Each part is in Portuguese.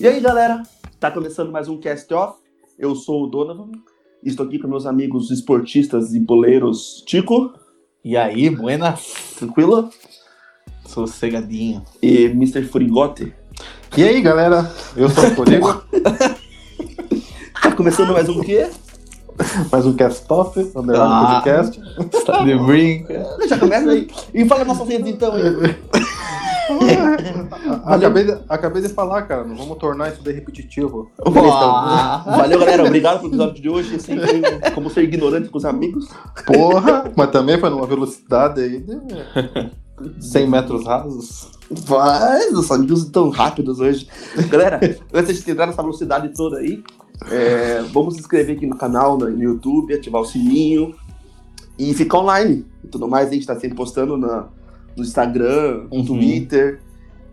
E aí, galera? Tá começando mais um Cast Off. Eu sou o Donovan. Estou aqui com meus amigos esportistas e boleiros Tico. E aí, buena? Tranquilo? Sossegadinho. E Mr. Furigote. E aí, galera? Eu sou o Rodrigo. Tá começando mais um quê? mais um Cast Off, underline Ah. podcast. Está de brinca. Já começa aí. E fala nossas redes então aí. Acabei, de, acabei de falar, cara, não vamos tornar isso daí repetitivo. Valeu, galera. Obrigado pelo episódio de hoje. Sempre como ser ignorante com os amigos. Porra, mas também foi numa velocidade aí de 100 metros rasos. Vai, os amigos tão rápidos hoje. Galera, antes de entrar nessa velocidade toda aí, é, vamos se inscrever aqui no canal, no, no YouTube, ativar o sininho e ficar online e tudo mais. A gente tá sempre postando na, no Instagram, no Uhum. Twitter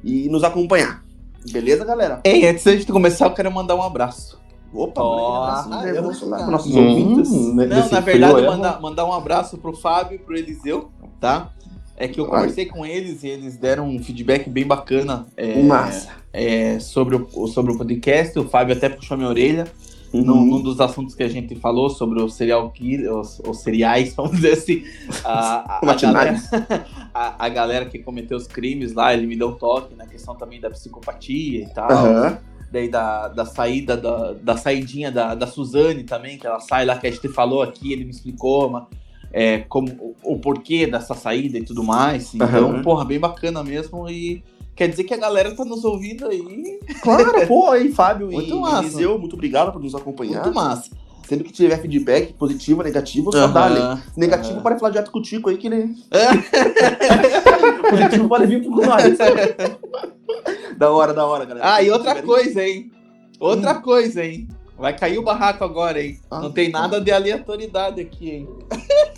e nos acompanhar. Beleza, galera? Ei, antes da gente começar, eu quero mandar um abraço. Opa, oh, eu- vamos lá com nossos Hum, ouvintes. Não, na verdade, mandar, mandar um abraço pro Fábio e pro Eliseu, tá? É que eu Vai. conversei com eles e eles deram um feedback bem bacana é, Massa. é, sobre, o, sobre o podcast. O Fábio até puxou minha orelha. Uhum. num, num dos assuntos que a gente falou sobre os serial killer, os, os cereais, vamos dizer assim, a, a, a, galera, a, a galera que cometeu os crimes lá, ele me deu um toque na questão também da psicopatia e tal. Aham. Daí da, da saída, da, da saidinha da, da Suzane também, que ela sai lá, que a gente falou aqui, ele me explicou mas, é, como, o, o porquê dessa saída e tudo mais. Então, Aham. porra, bem bacana mesmo. E quer dizer que a galera tá nos ouvindo aí. Claro, pô, aí, Fábio Muito e massa. Eliseu, muito obrigado por nos acompanhar. Muito massa. Sempre que tiver feedback positivo, negativo, só dá Aham. Negativo Aham. pode falar direto com o Tico aí que ele. Positivo pode vir por nós. da hora, da hora, galera. Ah, e outra coisa, hein? Outra coisa, hein? Vai cair o barraco agora, hein? Ah. Não tem nada de aleatoriedade aqui, hein?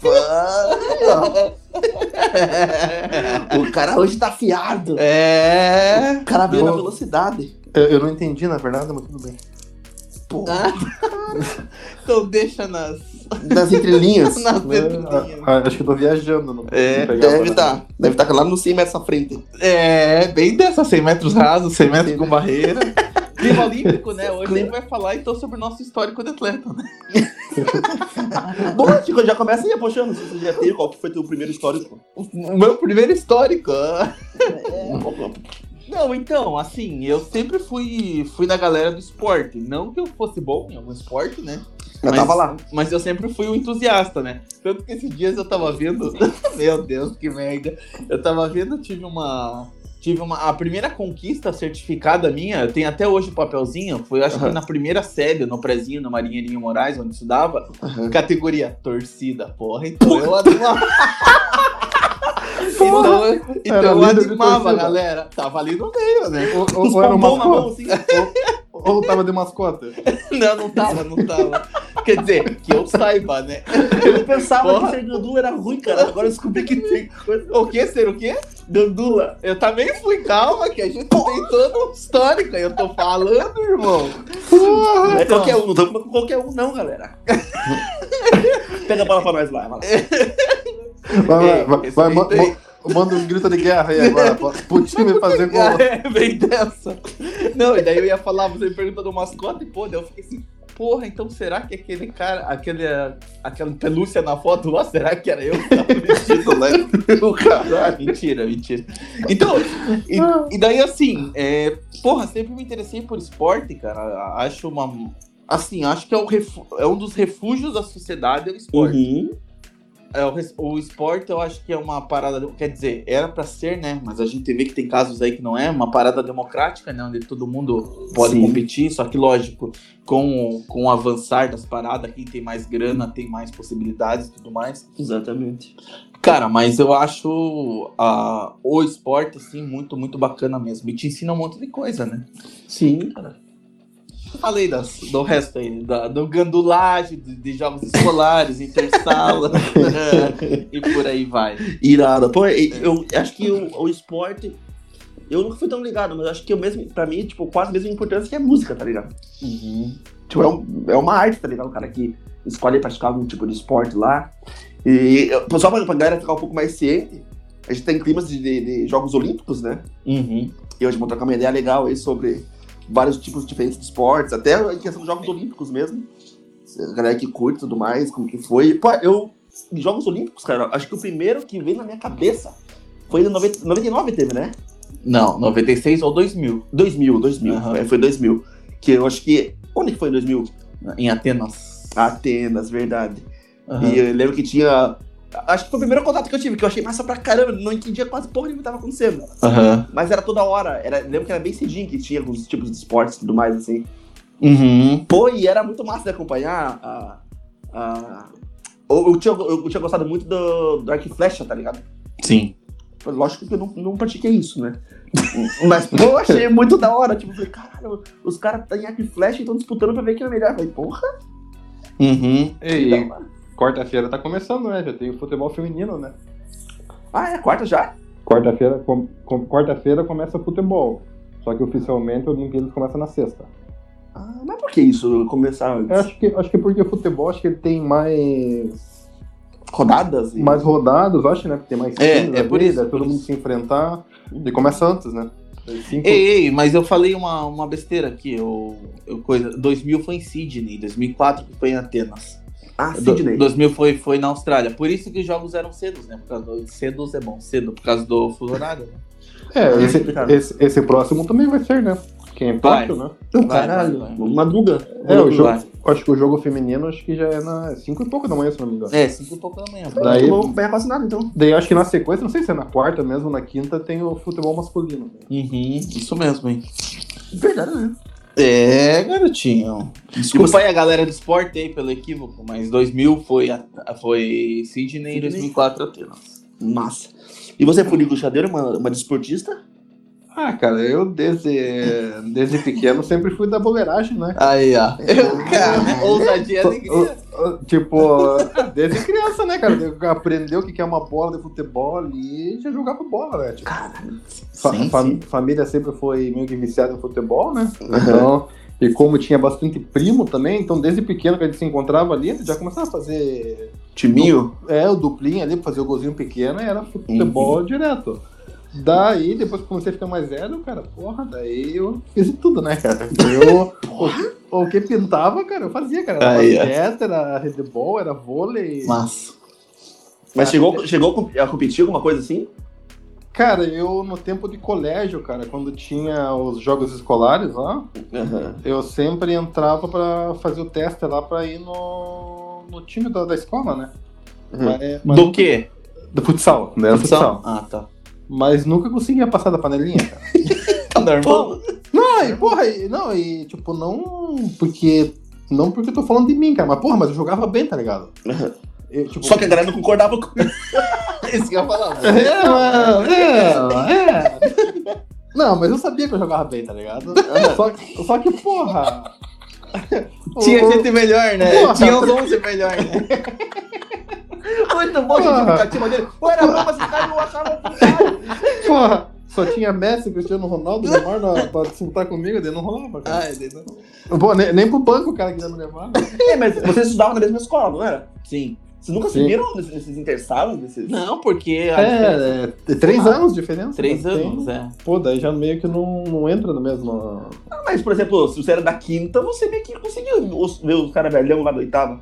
o cara hoje tá afiado. É. O cara veio na velocidade. Eu, eu não entendi, na verdade, mas tudo bem. Pô, Então deixa nas, das entrelinhas. nas É, entrelinhas. acho que eu tô viajando. Não É, Deve estar. Deve estar lá no 100 metros à frente. É, bem dessa, 100 metros rasos, 100 metros com barreira. Clima olímpico, né? Hoje a gente vai falar então sobre o nosso histórico de atleta, né? Bom, Tico, já começa aí puxando. Se você já tem, qual que foi teu primeiro histórico? O meu primeiro histórico. É, Não, então, assim, eu sempre fui, fui da galera do esporte. Não que eu fosse bom em algum esporte, né? eu tava lá. Mas eu sempre fui um entusiasta, né? Tanto que esses dias eu tava vendo. Meu Deus, que merda. Eu tava vendo, tive uma. Tive uma. A primeira conquista certificada minha, eu tenho até hoje o papelzinho, foi acho Aham. que na primeira série, no prezinho, no Marinheirinho Moraes, onde estudava, Aham. categoria torcida, porra. Então eu animava. então eu, então Era eu animava, galera. Tava ali no meio, né? Ou, ou, ou era um na mão, assim. Ou, ou tava de mascote. Não, não tava, não tava. Quer dizer, que eu saiba, né? Eu pensava Porra. que ser gandula era ruim, cara. Agora eu descobri que tem coisa. O que? Ser o quê? Gandula. Eu também fui, calma, que a gente tem todo um histórico. Eu tô falando, irmão. Não é Então. qualquer um, não com qualquer um, não, galera. Pega a bola pra nós lá, vai lá. Vai, vai, vai, vai, manda um grito de guerra aí agora, pro time fazer gol. É, vem dessa. Não, e daí eu ia falar, você pergunta do mascote, pô, daí eu fiquei assim, porra, então será que aquele cara, aquele, aquela pelúcia na foto lá, será que era eu que tava vestido lá? O caralho. Mentira, mentira. Então, e, e daí assim, é, porra, sempre me interessei por esporte, cara. Acho uma. Assim, acho que é, o refu- é um dos refúgios da sociedade é o esporte. Uhum. É, o, o esporte eu acho que é uma parada, quer dizer, era pra ser, né? Mas a gente vê que tem casos aí que não é, uma parada democrática, né? Onde todo mundo pode Sim. competir, só que lógico, com, com o avançar das paradas, quem tem mais grana tem mais possibilidades e tudo mais. Exatamente. Cara, mas eu acho o esporte, assim, muito, muito bacana mesmo. E te ensina um monte de coisa, né? Sim, cara. Falei das, do resto aí, da, do gandulagem, de, de jogos escolares, intersala, e por aí vai. Irado. Pô, e- eu acho que o, o esporte. Eu nunca fui tão ligado, mas acho que eu mesmo, pra mim, tipo, quase a mesma importância que a música, tá ligado? Tipo, é, um- é uma arte, tá ligado? O cara que escolhe praticar algum tipo de esporte lá. E só pra, pra galera ficar um pouco mais ciente, a gente tem climas de, de- de Jogos Olímpicos, né? Uhum. E hoje vamos trocar uma ideia legal aí sobre vários tipos diferentes de esportes, até em questão dos Jogos Olímpicos mesmo. A galera que curte e tudo mais, como que foi. Pô, eu. Em Jogos Olímpicos, cara, acho que o primeiro que veio na minha cabeça foi em 90, 99 teve, né? Não, 96 ou 2000. 2000, 2000. Aham. é, foi 2000. Que eu acho que. Onde que foi em 2000? Em Atenas. Atenas, verdade. Aham. E eu lembro que tinha. Acho que foi o primeiro contato que eu tive, que eu achei massa pra caramba. Não entendia quase porra nenhuma que tava acontecendo. Aham. Mas era toda hora. Era, lembro que era bem cedinho que tinha alguns tipos de esportes e tudo mais, assim. Uhum. Pô, e era muito massa de acompanhar a. a... Eu, eu tinha, eu tinha gostado muito do, do Arc e Flecha, tá ligado? Sim. Lógico que eu não, não pratiquei isso, né? Mas, pô, eu achei muito da hora. Tipo, falei, caralho, os caras têm arco e flecha e estão disputando pra ver quem é melhor. Eu falei, porra, Uhum. que da E hora. Quarta-feira tá começando, né? Já tem o futebol feminino, né? Ah, é quarta já? Quarta-feira com, com- quarta-feira começa o futebol. Só que oficialmente a Olimpíadas começa na sexta. Ah, mas por que isso começar Eu antes? acho que, acho que porque o futebol acho que ele tem mais, Rodadas? E... mais rodados, acho, né? Porque tem mais É, é por isso, daí por todo mundo isso. se enfrentar. E começa antes, né? Cinco... Ei, ei, mas eu falei uma, uma besteira aqui. Eu, eu, coisa, 2000 foi em Sydney, 2004 que foi em Atenas. Ah, Do- Sidney. 2000 foi, foi na Austrália. Por isso que os jogos eram cedos, né? Por causa do, cedos é bom, cedo, por causa do fuso horário. Né? É, esse, complicado. esse, esse próximo também vai ser, né? Que é. Tóquio, né? Não, Vai, caralho, vai, vai. madruga. É, o jogo, Vai. acho que o jogo feminino acho que já é na 5 e pouco da manhã, se não me engano. É, 5 e pouco da manhã. Daí- Eu vou quase nada, então. Daí acho que na sequência, não sei se é na quarta mesmo, na quinta, tem o futebol masculino. né? Uhum, isso mesmo, hein? Verdade, né? É, garotinho. Desculpa aí a galera do esporte aí pelo equívoco, mas 2000 foi, a, foi Sydney e Sydney. 2004 Atenas. Massa. E você, Furigo Chadeiro, uma, uma desportista? Ah, cara, eu desde, desde pequeno sempre fui da boleiragem, né? Aí, ó. Eu, cara, ousadia Tô- alegria. Tipo, desde criança, né, cara? Eu Aprendeu o que é uma bola de futebol e já jogava bola, né? Tipo, fa- sim, fa- sim. Família sempre foi meio que viciada em futebol, né? Então, e como tinha bastante primo também, então desde pequeno que a gente se encontrava ali, já começava a fazer Timinho? É, o duplinho ali, fazer o golzinho pequeno, era futebol direto. Daí, depois que comecei a ficar mais velho, cara, porra, daí eu fiz tudo, né, cara? Eu, o, o que pintava, cara, eu fazia, cara. Era Aí, basquete, era handball, era vôlei. Massa. Mas chegou, chegou a competir alguma coisa assim? Cara, eu no tempo de colégio, cara, quando tinha os jogos escolares lá, Aham. eu sempre entrava pra fazer o teste lá pra ir no, no time da, da escola, né? Uhum. Mas- mas- Do quê? do futsal, né? Futsal. Ah, tá. Mas nunca conseguia passar da panelinha, cara. Tá normal? Não, e porra, e, não, e tipo, não porque. Não porque eu tô falando de mim, cara, mas porra, mas eu jogava bem, tá ligado? Eu, tipo, Só que a galera não concordava com isso. Que eu ia falar. É, mano, é, é. Não, mas eu sabia que eu jogava bem, tá ligado? Só, que- só que, porra. Tinha gente melhor, né? Porra, Tinha uns pra- 11 melhor, né? Muito bom, gente, Porra. ficar dele. Pô, era bom, mas esse cara não achava caralho. Porra, só tinha Messi, Cristiano Ronaldo, Neymar na- pra disputar comigo, daí não rolava, cara. Ai, não. Pô, nem, nem pro banco o cara queria me levar. É, mas vocês estudavam na mesma escola, não era? Sim. Vocês nunca se Sim. viram nesses, nesses intersalas? Nesses... Não, porque. a diferença- É, é, três anos de diferença. Três né? Tem- anos, é. Pô, daí já meio que não, não entra no mesmo. Ah, mas, por exemplo, se você era da quinta, você meio que conseguiu os- ver os caras velhão lá do oitava.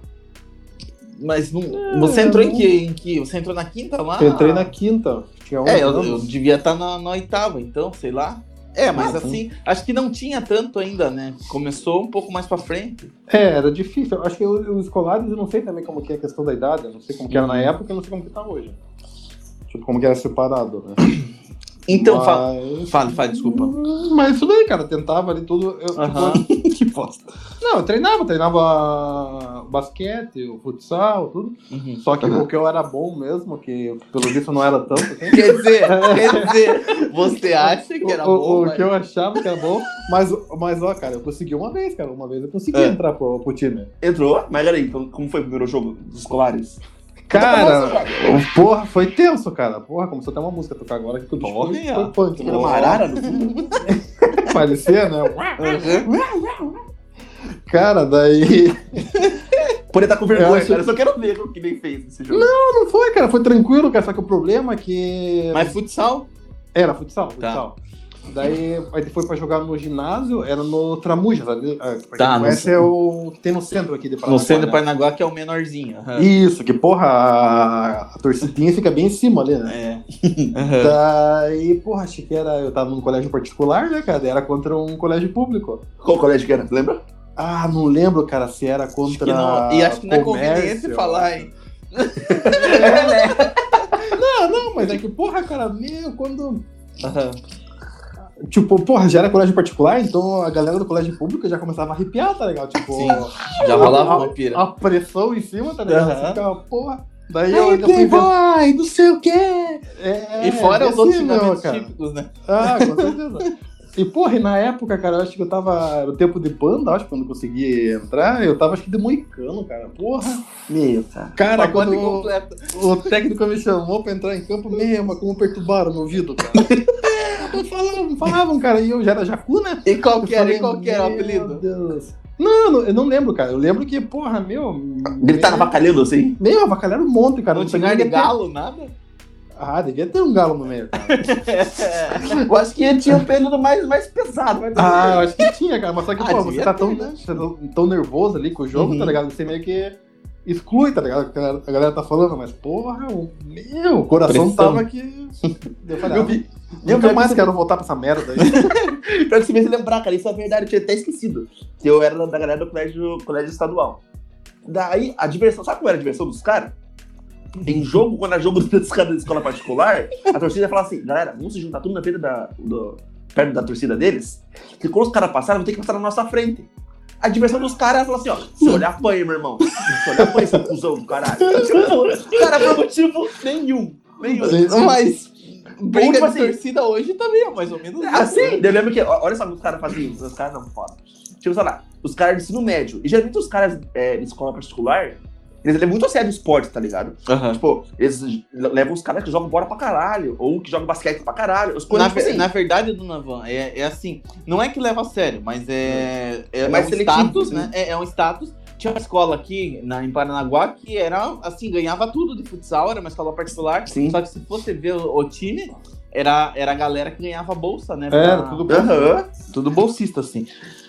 Mas não, você entrou em que, em que? Você entrou na quinta lá? Eu entrei na quinta. Tinha É, eu, 11 eu devia estar na, na oitava, então, sei lá. É, mas Ah, assim, acho que não tinha tanto ainda, né? Começou um pouco mais pra frente. É, era difícil. Acho que os os escolares eu não sei também como que é a questão da idade. Eu não sei como que era na Uhum. época, eu não sei como que tá hoje. Tipo, como que era separado, né? Então, fala. Mas... Fale, fale, desculpa. Hum, Mas isso daí, cara, tentava ali tudo. Eu, Aham. tipo, que bosta. Não, eu treinava, treinava basquete, o futsal, tudo. Uhum. Só que o que eu era bom mesmo, que pelo visto não era tanto, assim. Quer dizer, quer dizer, você acha que era o, bom, o mas- que eu achava que era bom, mas, mas ó, cara, eu consegui uma vez, cara. Uma vez eu consegui É. entrar pro, pro time. Entrou, mas peraí, então, como foi o primeiro jogo dos escolares? Cara, Nossa, porra, foi tenso, cara. Porra, começou até uma música a tocar agora que tudo Porra, foi, punk. Era né? uma arara no fundo. Parecia, né? Uhum. Cara, daí. Por estar com Eu vergonha, acho- cara. Eu só quero ver o que nem fez esse jogo. Não foi, cara, foi tranquilo, cara. Só que o problema é que. Mas futsal? Era futsal, Tá. Daí gente foi pra jogar no ginásio, era no Tramujas, ali. pra Tá, no conhece é o que tem no centro aqui de No Paranaguá, centro né? do Paranaguá, que é o menorzinho. aham. Isso, que porra, a, a torcidinha fica bem em cima ali, né? É. Aham. Daí, porra, achei que era. Eu tava num colégio particular, né, cara? Era contra um colégio público. Qual colégio que era? Lembra? Ah, não lembro, cara, se era Acho contra. não- e acho que não é conveniente falar, hein? Não, não, mas é que, porra, cara, meu, quando. Aham. Tipo, porra, já era colégio particular, então a galera do colégio público já começava a arrepiar, tá ligado? Tipo, Sim. Já rolava uma pira. a pressão em cima, tá ligado? Você ficava, porra. Daí eu ainda fui. Playboy, não sei o quê. É, E fora é os outros assim, meu, cara. típicos, né? Ah, com certeza. E, porra, e na época, cara, eu acho que eu tava. Era o tempo de banda, acho, quando eu consegui entrar, eu tava acho que de moicano, cara. Porra. Meu, cara. Cara, quando completo. o técnico me chamou pra entrar em campo, meu, mas como perturbaram meu ouvido, cara. é, falavam, falavam, cara, e eu já era jacu, né? E qual que era, e qual que era o meu apelido? Deus. Não, não, eu não lembro, cara. Eu lembro que, porra, meu. Gritar na meu, bacalhando assim. meu, avacalharam um monte, cara. Não sei tinha ter- galo, nada? Ah, devia ter um galo no meio, cara. Eu acho que tinha um período mais, mais pesado. Mas Ah, eu acho que tinha, cara. Mas só que, Ah, pô, você tá ter, tão, né? você tá tão nervoso ali com o jogo, Uhum. tá ligado? Você meio que exclui, tá ligado? Que A galera, a galera tá falando, mas, porra, o meu, o coração Pressão. tava que. Eu falei, Eu ah, vi. nunca Eu mais quero voltar pra essa merda aí. Pra você me lembrar, cara, isso é verdade, eu tinha até esquecido. Que eu era da galera do colégio, colégio estadual. Daí, a diversão, sabe qual era a diversão dos caras? Em jogo, quando era jogo dos caras da escola particular, a torcida falava assim, galera, vamos se juntar tudo na frente da, do, perto da torcida deles, que quando os caras passarem, vão ter que passar na nossa frente. A diversão dos caras é falar assim, ó, se olhar, apanha, meu irmão. Se olhar, apanha, seu cuzão do caralho. Tipo, cara, por motivo nenhum. Nenhum. Mas briga tipo de assim- torcida hoje também é mais ou menos isso, Assim, né? eu lembro que, olha só o que os caras faziam. Os caras não, foda. Tipo, sei lá, os caras de ensino médio. E geralmente os caras é, de escola particular, eles levam muito a sério o esporte, tá ligado? Aham. Tipo, eles levam os caras que jogam bola pra caralho, ou que jogam basquete pra caralho. Na, coisas, tipo assim. na verdade, dona Van, é, é assim, não é que leva a sério, mas é, é, É mais um seletivo, status, sim. né? É, é um status. Tinha uma escola aqui na, em Paranaguá que era, assim, ganhava tudo de futsal, era uma escola particular. Sim. Só que se fosse ver o, o time, era, era a galera que ganhava bolsa, né? Era, pra- tudo bom. Aham. tudo bolsista, assim.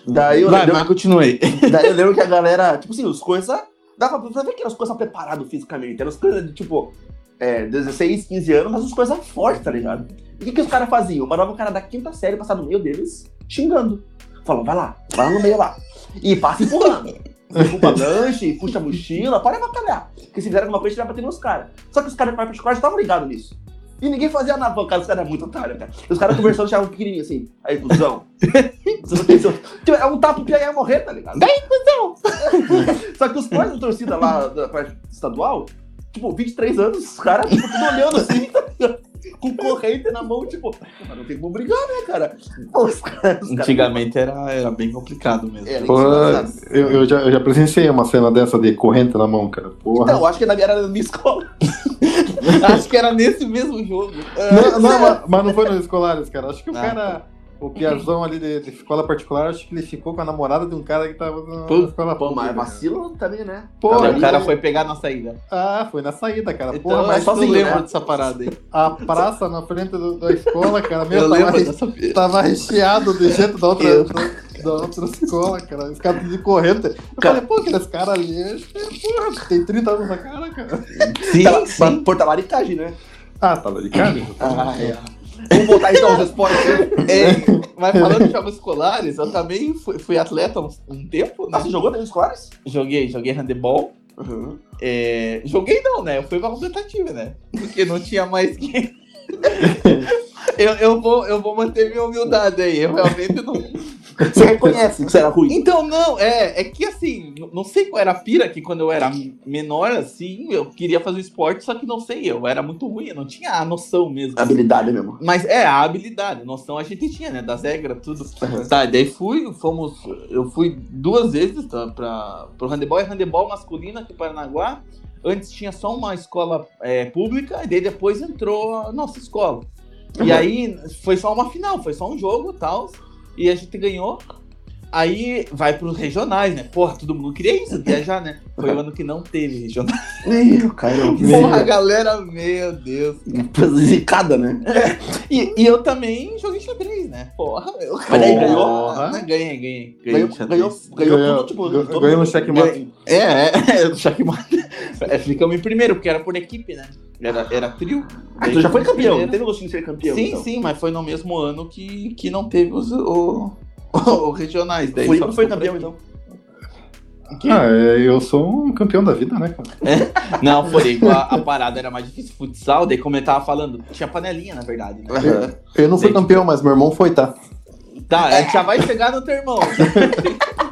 Daí eu, Vai, lembro, mas continuei. daí eu lembro que a galera, tipo assim, os coisas. Dava pra ver que eram as coisas preparadas fisicamente. Eram as coisas de tipo. É, 16, 15 anos, mas as coisas fortes, tá ligado? E o que, que os caras faziam? Mandavam o cara da quinta série passar no meio deles, xingando. Falou, vai lá, vai lá no meio lá. E passa empurrando. Derruba lanche, puxa a mochila, para bacalhar. Porque se fizeram alguma coisa, ia bater nos caras. Só que os caras do Particular já estavam ligados nisso. E ninguém fazia nada, pô, cara, os caras eram muito otários, cara. Os caras conversando, achavam pequenininho assim. Aí, cuzão. Tipo, É um tapa, o Pia ia morrer, tá ligado? Daí, cuzão! Só que os pais da torcida lá da parte estadual, tipo, 23 anos, os caras, tipo, tudo olhando assim, tá ligado? com corrente na mão, tipo, mas não tem como brigar, né, cara? Pô, os caras. os caras- Antigamente era, era bem complicado mesmo. Era Pô, eu, eu já, eu já presenciei uma cena dessa de corrente na mão, cara. Porra. Então, acho que na minha, era na minha escola. Acho que era nesse mesmo jogo. Não, não, mas, mas não foi nos escolares, cara. Acho que o Ah, cara, o piazão ali de, de escola particular, acho que ele ficou com a namorada de um cara que tava na Pô, escola Pô, mas pública. vacilo também, né? Pô, o cara foi pegar na saída. Ah, foi na saída, cara. Então, Porra, mas só sozinho, lembro né? dessa parada aí. a praça na frente do- da escola, cara, meu, Eu tava, lembro re- tava recheado de jeito da outra, Eu- da, da outra escola, cara. Os caras de corrente. Eu Cara- falei, pô, aqueles caras ali, acho que, porra, tem 30 anos na cara. Sim, Tava- sim. Portalaricagem, né? Ah, tá cara? Ah, é. Vamos voltar então aos esportes. Ei, mas falando de jogos escolares, eu também fui, fui atleta um, um tempo, né? Ah, você jogou nos escolares? Joguei, joguei handebol. Uhum. É, joguei não, né? Eu fui pra competitiva, né? Porque não tinha mais quem. eu, eu, vou, eu vou manter minha humildade aí. Eu realmente não. Você reconhece que você era ruim? Então, não, é, é que assim, não sei qual era a pira que quando eu era menor, assim, eu queria fazer esporte, só que não sei, eu era muito ruim, eu não tinha a noção mesmo. Habilidade mesmo. Mas é, a habilidade, noção a gente tinha, né? Das regras, tudo. Tá, daí fui, fomos. Eu fui duas vezes tá, pra, pro handebol, é handebol masculino aqui em Paranaguá. Antes tinha só uma escola é, pública, e daí depois entrou a nossa escola. E Uhum. aí foi só uma final, foi só um jogo e tal. E a gente ganhou. Aí vai pros regionais, né? Porra, todo mundo queria isso, viajar, né? Foi o ano que não teve regionais. Meu, cara, Porra, a galera, meu Deus. zicada, né? E, e eu também joguei xadrez, né? Porra, eu daí ganhou? Porra, Ganhei, ganhei. Ganhou, xadrez. ganhou, ganhou, Ganhou- tipo, ganhou- ganhou no checkmate. ganhei. É, é, é, checkmate. É, ficamos em primeiro, porque era por equipe, né? Era, era trio. Ah, tu já foi campeão, Primeiro. teve gostinho de ser campeão. Sim, então. sim, mas foi no mesmo ano que, que não teve os o, o regionais. Daí Foi, só foi campeão, então. aqui. Ah, é, eu sou um campeão da vida, né, cara? Não, foi a, a parada era mais difícil. Futsal, daí como eu tava falando, tinha panelinha, na verdade. Né? Aham. Eu não fui Gente. campeão, mas meu irmão foi, tá? Tá, a gente já vai chegar no teu irmão.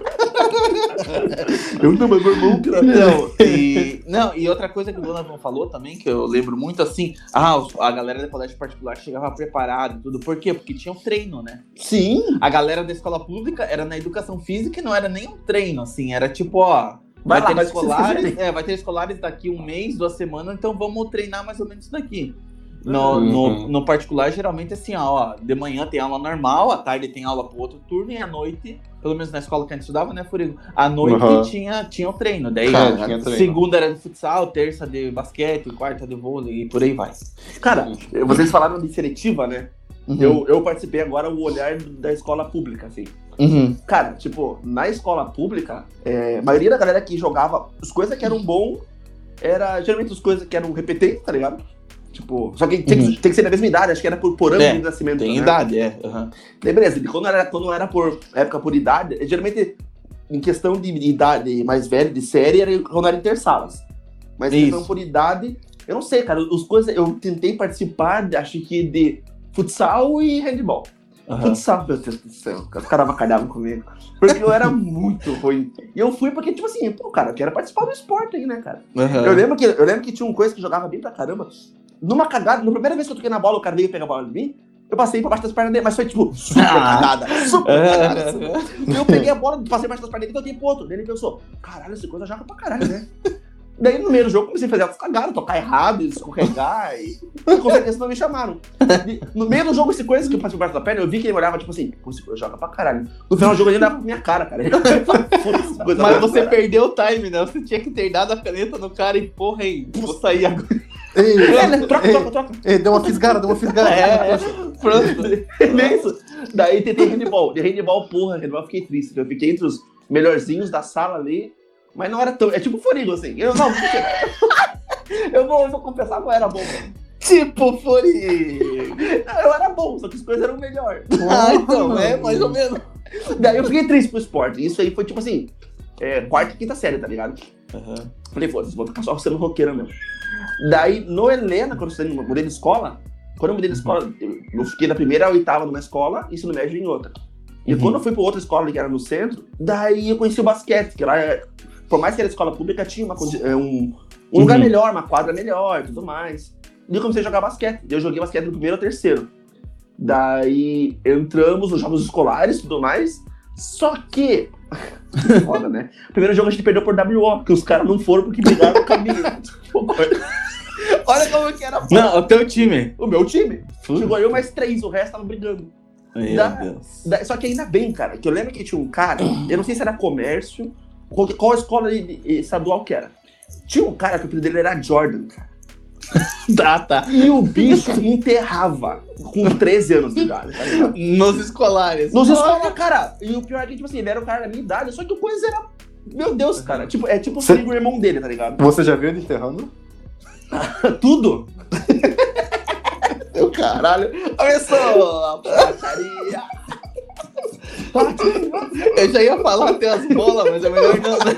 Eu não, mas meu irmão Não, e, não, e outra coisa que o Donovan falou também, que eu lembro muito assim, ah, a galera da colégio particular chegava preparada e tudo. Por quê? Porque tinha um treino, né? Sim. A galera da escola pública era na educação física e não era nem um treino, assim, era tipo, ó. Vai, Vai lá, ter escolares, é, vai ter escolares daqui um mês, duas semanas, então vamos treinar mais ou menos isso daqui. No, Uhum. no, no particular, geralmente assim, ó, ó, de manhã tem aula normal, à tarde tem aula pro outro turno, e à noite, pelo menos na escola que a gente estudava, né, Furigo? À noite Uhum. tinha, tinha o treino. Daí, Cara, tinha treino. segunda era de futsal, terça de basquete, quarta de vôlei e por aí vai. Cara, vocês falaram de seletiva, né? Uhum. Eu, eu participei agora o olhar da escola pública, assim. Uhum. Cara, tipo, na escola pública, é, a maioria da galera que jogava, as coisas que eram bom, era geralmente as coisas que eram repetentes, tá ligado? Tipo, só que tem, que tem que ser da mesma idade, acho que era por, por ano É, de nascimento. Tem né? idade, é. Uhum. Daí, beleza, quando era, quando era por época por idade, geralmente em questão de idade mais velha, de série, era quando era intersalas. Mas em questão por idade, eu não sei, cara, os coisas, eu tentei participar, acho que de futsal e handball. Uhum. Futsal, meu Deus do céu, os caras avacalhavam comigo. Porque eu era muito ruim. E eu fui porque, tipo assim, pô, cara, eu quero participar do esporte aí, né, cara? Uhum. Eu, lembro que, eu lembro que tinha um coisa que jogava bem pra caramba. Numa cagada, na primeira vez que eu toquei na bola, o cara veio pegar a bola de mim, eu passei por baixo das pernas dele, mas foi tipo, super Ah. cagada, super cagada. assim. Uhum. Eu peguei a bola, passei por baixo das pernas dele e toquei pro outro. Daí ele pensou, caralho, essa coisa joga pra caralho, né? Daí no meio do jogo comecei a fazer cagadas, tocar errado, escorregar e. Com certeza não me chamaram. E no meio do jogo, esse coisa que eu passei por baixo da perna, eu vi que ele olhava tipo assim, pô, esse coisa joga pra caralho. No final do jogo ele dava pra minha cara, cara. Mas você perdeu o time, né? Você tinha que ter dado a caneta no cara e, porra, aí, vou sair agora. Ei, É, né? Troca, ei, troca, troca. ei, deu uma fisgada, deu uma fisgada. É, é. Pronto. É isso. Daí tentei handball. De handball, porra, handball eu fiquei triste. Eu fiquei entre os melhorzinhos da sala ali. Mas não era tão. É tipo forigo, assim. Eu não, eu vou, eu vou confessar que eu era bom. Tipo, foi. Não, Eu era bom, só que as coisas eram melhor. Ah, então, é mais ou menos. Daí eu fiquei triste pro esporte. Isso aí foi tipo assim. É, quarta e quinta série, tá ligado? Uhum. Falei, foda-se, vou ficar só sendo roqueiro mesmo. Daí, no Helena, quando eu mudei de escola, quando eu mudei de escola, eu- fiquei da primeira à oitava numa escola, ensino médio em outra. E Uhum. quando eu fui pra outra escola que era no centro, daí eu conheci o basquete, que lá, é- por mais que era escola pública, tinha uma é, um, um lugar Uhum. melhor, uma quadra melhor e tudo mais. E eu comecei a jogar basquete. Eu joguei basquete no primeiro ou terceiro. Daí entramos nos jogos escolares e tudo mais. Só que. Foda, né? Primeiro jogo a gente perdeu por WO, que os caras não foram porque brigaram com a minha. Olha como que era Não, o teu time. o meu time. Chegou eu mais três, o resto tava brigando. Deus. Da- Só que ainda bem, cara, que eu lembro que tinha um cara, eu não sei se era comércio, qual, qual escola estadual que era. Tinha um cara que o apelido dele era Jordan, cara. Tá, tá. E o bicho enterrava com 13 anos de idade, tá ligado? Nos escolares. Nos escolas, cara. E o pior é que, tipo assim, ele era um cara da minha idade, só que o coisa era. Meu Deus, cara. Tipo, é tipo o Cê- o irmão dele, tá ligado? Você já viu ele enterrando? Tudo. Meu caralho. Começou a putaria. Eu já ia falar até as bolas, mas é melhor não, né?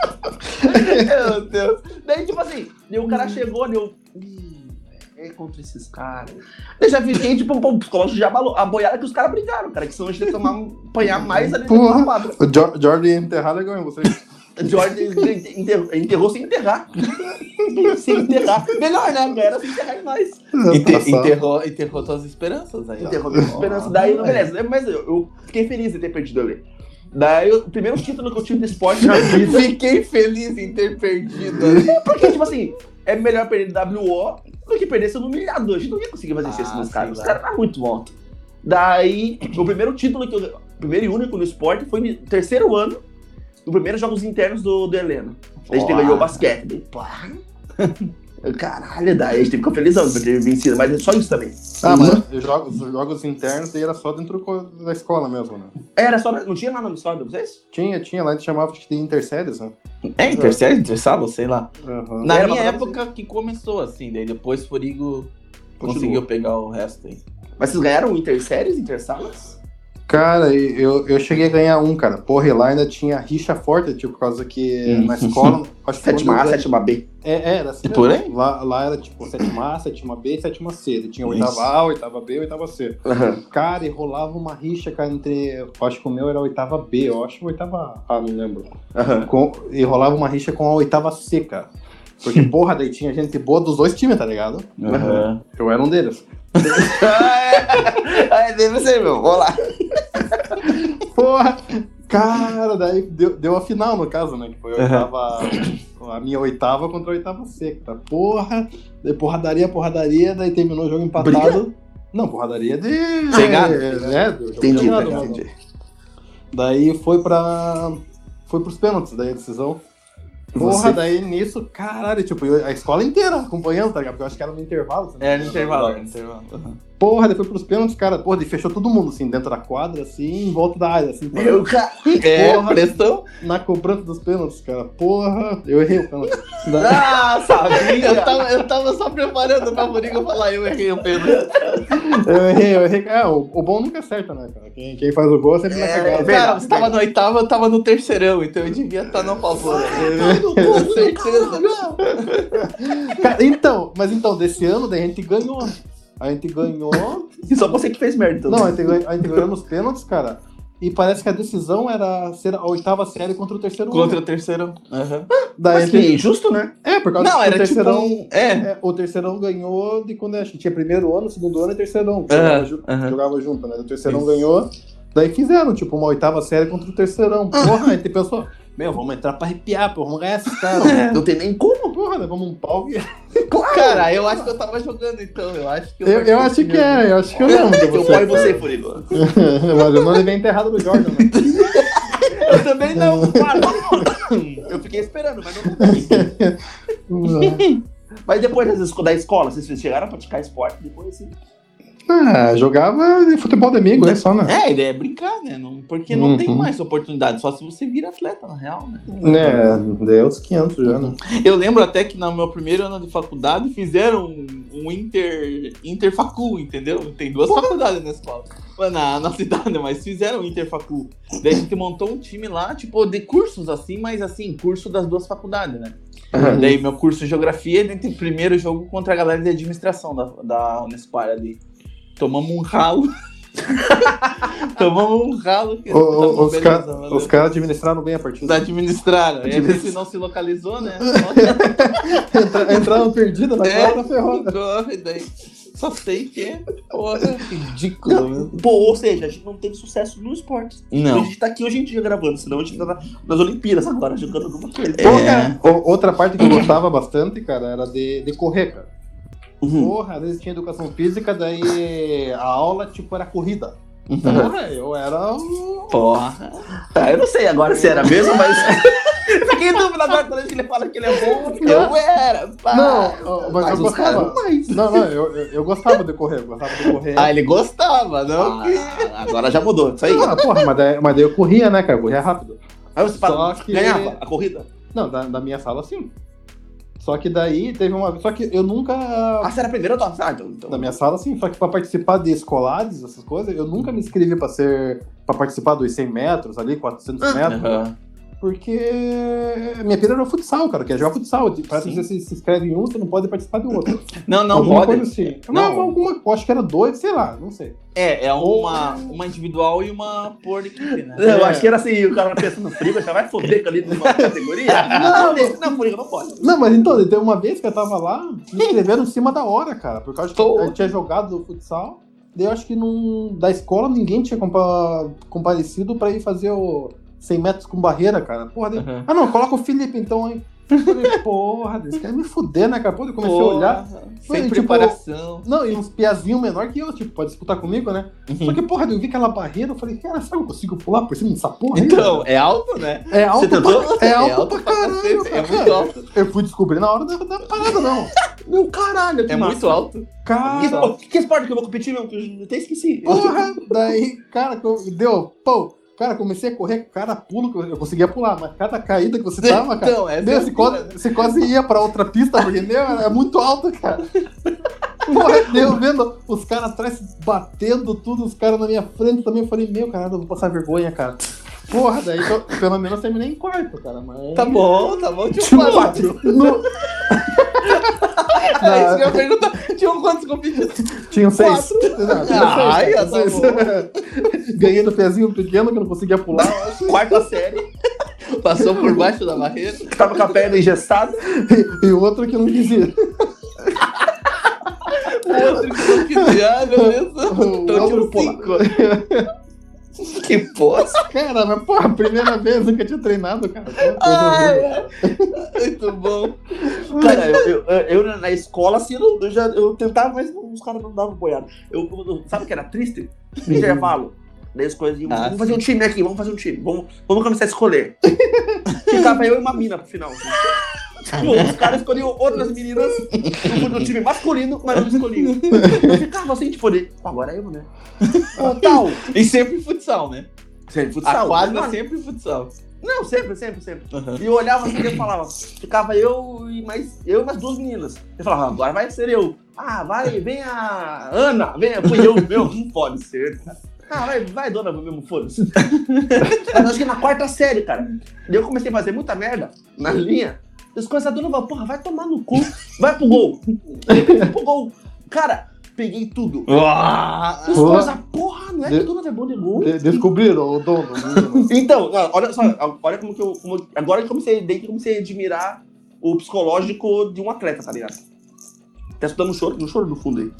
Meu Deus. Daí, tipo assim, daí o cara chegou, deu. "Ih, É contra esses caras. Eu já fiquei, tipo, o psicológico já abalou. A boiada que os caras brigaram, cara. Que senão a gente ia tomar, apanhar mais ali Porra. quadra. O Jo- Jordan enterrado é igual em você. George enterrou, enterrou sem enterrar. sem enterrar. Melhor, né? Era sem enterrar demais. Ente- Tá enterrou, enterrou tuas esperanças aí. Enterrou minha esperança. Daí, não, beleza. Mas eu, eu fiquei feliz de ter perdido ali. Daí, o primeiro título que eu tive de esporte na vida. Fiquei feliz em ter perdido ali. Porque, tipo assim, é melhor perder WO do que perder sendo humilhado. A gente não ia conseguir fazer isso Ah, nos caras. Os vai. caras eram muito altos. Daí, o primeiro título que eu. primeiro e único no esporte, foi no terceiro ano, no primeiro jogos internos do, do Heleno. A gente ganhou o basquete. Daí, pá. Caralho, daí a gente ficou felizão por ter vencido, mas é só isso também. Ah, mas os jogos, os jogos internos aí era só dentro da escola mesmo, né? Era só, não tinha nada no escola de vocês? Tinha, tinha, lá a gente chamava de interséries, né? É, intersérie, intersala, sei lá. Aham. Na Era minha época que começou assim, daí depois Forigo conseguiu pegar o resto aí. Mas vocês ganharam interséries, intersalas? Cara, eu, eu cheguei a ganhar um, cara. Porra, e lá ainda tinha rixa forte, tipo, por causa que na escola. Acho que Sétima A, sétima B. É, é, era assim. E por aí? Lá, lá era tipo sétima A, sétima B e sétima C. Daí Tinha oitava A, oitava B e oitava C. Aham. Cara, e rolava uma rixa, cara, entre. Acho que o meu era oitava B, eu acho que oitava A, não lembro. Aham. Com- e rolava uma rixa com a oitava C, cara. Porque, porra, daí tinha gente boa dos dois times, tá ligado? Aham. Eu era um deles. É, deve ser, meu. Vamos lá. Porra! Cara, daí deu, deu a final, no caso, né? Que foi a oitava. A minha oitava contra a oitava cara. Porra! Daí porradaria, porradaria, daí terminou o jogo empatado. Não, porradaria de. Pegado. É, jogo Entendi, entendi. Daí foi pra. Foi pros pênaltis, daí a decisão. Porra, Você- daí nisso, caralho, tipo, eu- a escola inteira acompanhando, tá ligado? Porque eu acho que era no intervalo. É, no intervalo, no intervalo. Aham. Porra, foi pros pênaltis, cara. Porra, daí fechou todo mundo, assim, dentro da quadra, assim, em volta da área, assim. Meu cara. É, Porra. pressão. Na cobrança dos pênaltis, cara. Porra, eu errei o pênalti. Ah, sabia. Eu tava, eu tava só preparando pra Forigo falar, eu errei o pênalti. Eu errei, eu errei. É, o, o bom nunca acerta, né, cara? Quem, quem faz o gol sempre na É, verdade. Cara, você tava no oitavo, eu tava no terceirão, então eu devia estar no favor. certeza. Cara, então, mas então, desse ano, daí a gente ganhou. A gente ganhou. E só você que fez merda, então. Não, a gente, ganhou- a gente ganhou nos pênaltis, cara. E parece que a decisão era ser a oitava série contra o terceiro Contra ano. o terceirão. Aham. Daí a Mas que gente... injusto, né? É, por causa Não, que era o terceirão. tipo. um- É. é, o terceirão ganhou de quando acho que tinha primeiro ano, segundo ano e terceirão. Aham, Jogava, aham. jogava junto, né? O terceirão Isso. ganhou. Daí fizeram, tipo, uma oitava série contra o terceirão. Porra, a gente pensou, meu, vamos entrar pra arrepiar, pô, vamos ganhar esses caras. Não tem nem como. Porra, levamos um pau. Que- Cara, eu acho que eu tava jogando então. Eu acho que Eu, eu acho que é, eu acho que eu lembro de Teu você. pai e você, Furigo. Mas eu não levei enterrado do Jordan, né? Eu também não. Claro. Eu fiquei esperando, mas não Mas depois das da escola, vocês chegaram a praticar esporte? Depois, assim. Ah, jogava de futebol de amigo, é só, né? É, a ideia é brincar, né? Não, porque não tem Uhum. mais oportunidade, só se você vira atleta, na real, né? É, deu uns 500 já, né? Eu lembro até que no meu primeiro ano de faculdade fizeram um, um inter, interfacu, entendeu? Tem duas faculdades na escola. Na, na cidade, mas fizeram um interfacu. Daí a gente montou um time lá, tipo, de cursos assim, mas assim, curso das duas faculdades, né? Daí meu curso de geografia, gente tem primeiro jogo contra a galera de administração da, da Unespar ali. Tomamos um ralo. Tomamos um ralo. Que O- os caras caras administraram bem a partida. Da administraram. E a gente não se localizou, né? Entra- Entraram perdidos na É. quarta, ferrou. Corre, daí. Só sei que, porra, ridículo. Não, pô, ou seja, a gente não teve sucesso no esporte. A Não. gente tá aqui hoje em dia gravando, senão a gente tá na- nas Olimpíadas agora, jogando alguma coisa. É. Porra, o- outra parte que eu gostava bastante, cara, era de, de correr, cara. Uhum. Porra, às esse tinha educação física, daí a aula, tipo, era corrida. Uhum. Porra, eu era um... Porra. Tá, eu não sei agora se era mesmo, mas. fiquei em dúvida agora quando ele fala que ele é bom. Eu era. pá. Não, mas, Mas eu gostava. não mais. Não, não, eu, eu, eu gostava de correr, eu gostava de correr. Ah, ele gostava, não? que- Ah, agora já mudou, isso aí. Ah, porra, mas daí, mas daí eu corria, né, cara? Eu corria rápido. Aí você fala, Só que- ganhava a corrida. Não, da, da minha sala, sim. Só que daí teve uma. Só que eu nunca. Ah, você era a primeira ou Ah, então. então. Da minha sala, sim. Só que pra participar de escolares, essas coisas, eu nunca me inscrevi pra ser. pra participar dos 100 metros ali, 400 metros. Aham. Porque minha pira era o futsal, cara. Que é jogar futsal. Parece Sim. que você se inscreve em um, você não pode participar do outro. Não, não alguma pode. coisa assim. Não. Não, alguma. eu Acho que era dois, sei lá, não sei. É, é uma, uma individual e uma por equipe, né? Eu É. acho que era assim, o cara pensa no Frigo, já vai foder ali numa categoria. Não, não, não, Frigo, não pode. Não, mas então, teve uma vez que eu tava lá, me inscreveram em cima da hora, cara. Por causa que eu tinha jogado futsal. Daí eu acho que num, da escola ninguém tinha compa- comparecido pra ir fazer o 100 metros com barreira, cara. Porra, Uhum. Ah, não, coloca o Felipe então, hein? Falei, porra, esse cara me fuder, né, cara? Pô, eu comecei a olhar. Sem tipo, preparação. Não, e uns piazinhos menor que eu, tipo, pode disputar comigo, né? Uhum. Só que, porra, eu vi aquela barreira, eu falei, cara, será que eu consigo pular por cima dessa porra aí? Então, é alto, né? é alto, pra, é alto, pra pra caralho, É muito alto. Eu fui descobrir na hora da, da parada, não. Meu caralho, que É massa. muito alto. Cara, Que, que esporte que eu vou competir, meu? Eu até esqueci. porra, daí, cara, deu, pô, cara, comecei a correr, cada pulo que eu, eu conseguia pular, mas cada caída que você tava, cara, Então, meu, é você, quase, você quase ia pra outra pista, porque, meu, é muito alto, cara. Porra, eu vendo os caras atrás batendo tudo, os caras na minha frente também, eu falei, meu, cara, eu vou passar vergonha, cara. Porra, daí eu- pelo menos eu terminei em quarto, cara, mas... Tá bom, tá bom. Tinha Tinha um quatro. quatro. No- É isso que eu ia perguntar. Tinham quantos competidores? Tinha seis. Não, tinha Ai, seis, tá cara, seis. Ganhei no pezinho pequeno que eu não conseguia pular. Quarta série, Passou por baixo da barreira. tava com a perna engessada. E, e o outro que não quis ir. O outro que não queria. Ai, meu Deus. O Então tinha outro, um cinco. Que poça. Cara, mas porra, primeira vez nunca tinha treinado, cara. Ai, horrível. ai. Muito bom. Cara, eu, eu, eu na- escola, assim, eu, eu já eu tentava, mas os caras não davam boiada. Eu, eu- sabe o que era triste? No intervalo. Daí as coisas iam, Ah, vamos fazer um time aqui, vamos fazer um time. Vamos, vamos começar a escolher. Ficava eu e uma mina pro final. Tipo, os caras escolhiam outras meninas no no time masculino, mas não escolhiam. Eu ficava assim, tipo, de, "Pô, agora é eu, né? Ô, tal. E sempre futsal, né? Sempre A futsal. quadra Mano, sempre futsal. Não, sempre, sempre, sempre. Uhum. E eu olhava assim e eu falava, ficava eu e mais, eu e mais duas meninas. Eu falava, agora vai ser eu. Ah, vai, vem a Ana, vem, fui eu, meu, não pode ser, cara. Ah, vai, vai, dona, mesmo, foda-se. Mas acho que na quarta série, cara. Eu comecei a fazer muita merda na linha. Os começadores falaram, porra, vai tomar no cu, vai pro gol. Vai pro gol. Cara, peguei tudo. Uau! Os coisas, porra, não é que tudo é bom de gol. De- descobriram o dono. menino. Então, olha só, olha como que eu. como agora que eu comecei, desde que comecei a admirar o psicológico de um atleta, tá ligado? Tá escutando um choro, um choro no fundo aí.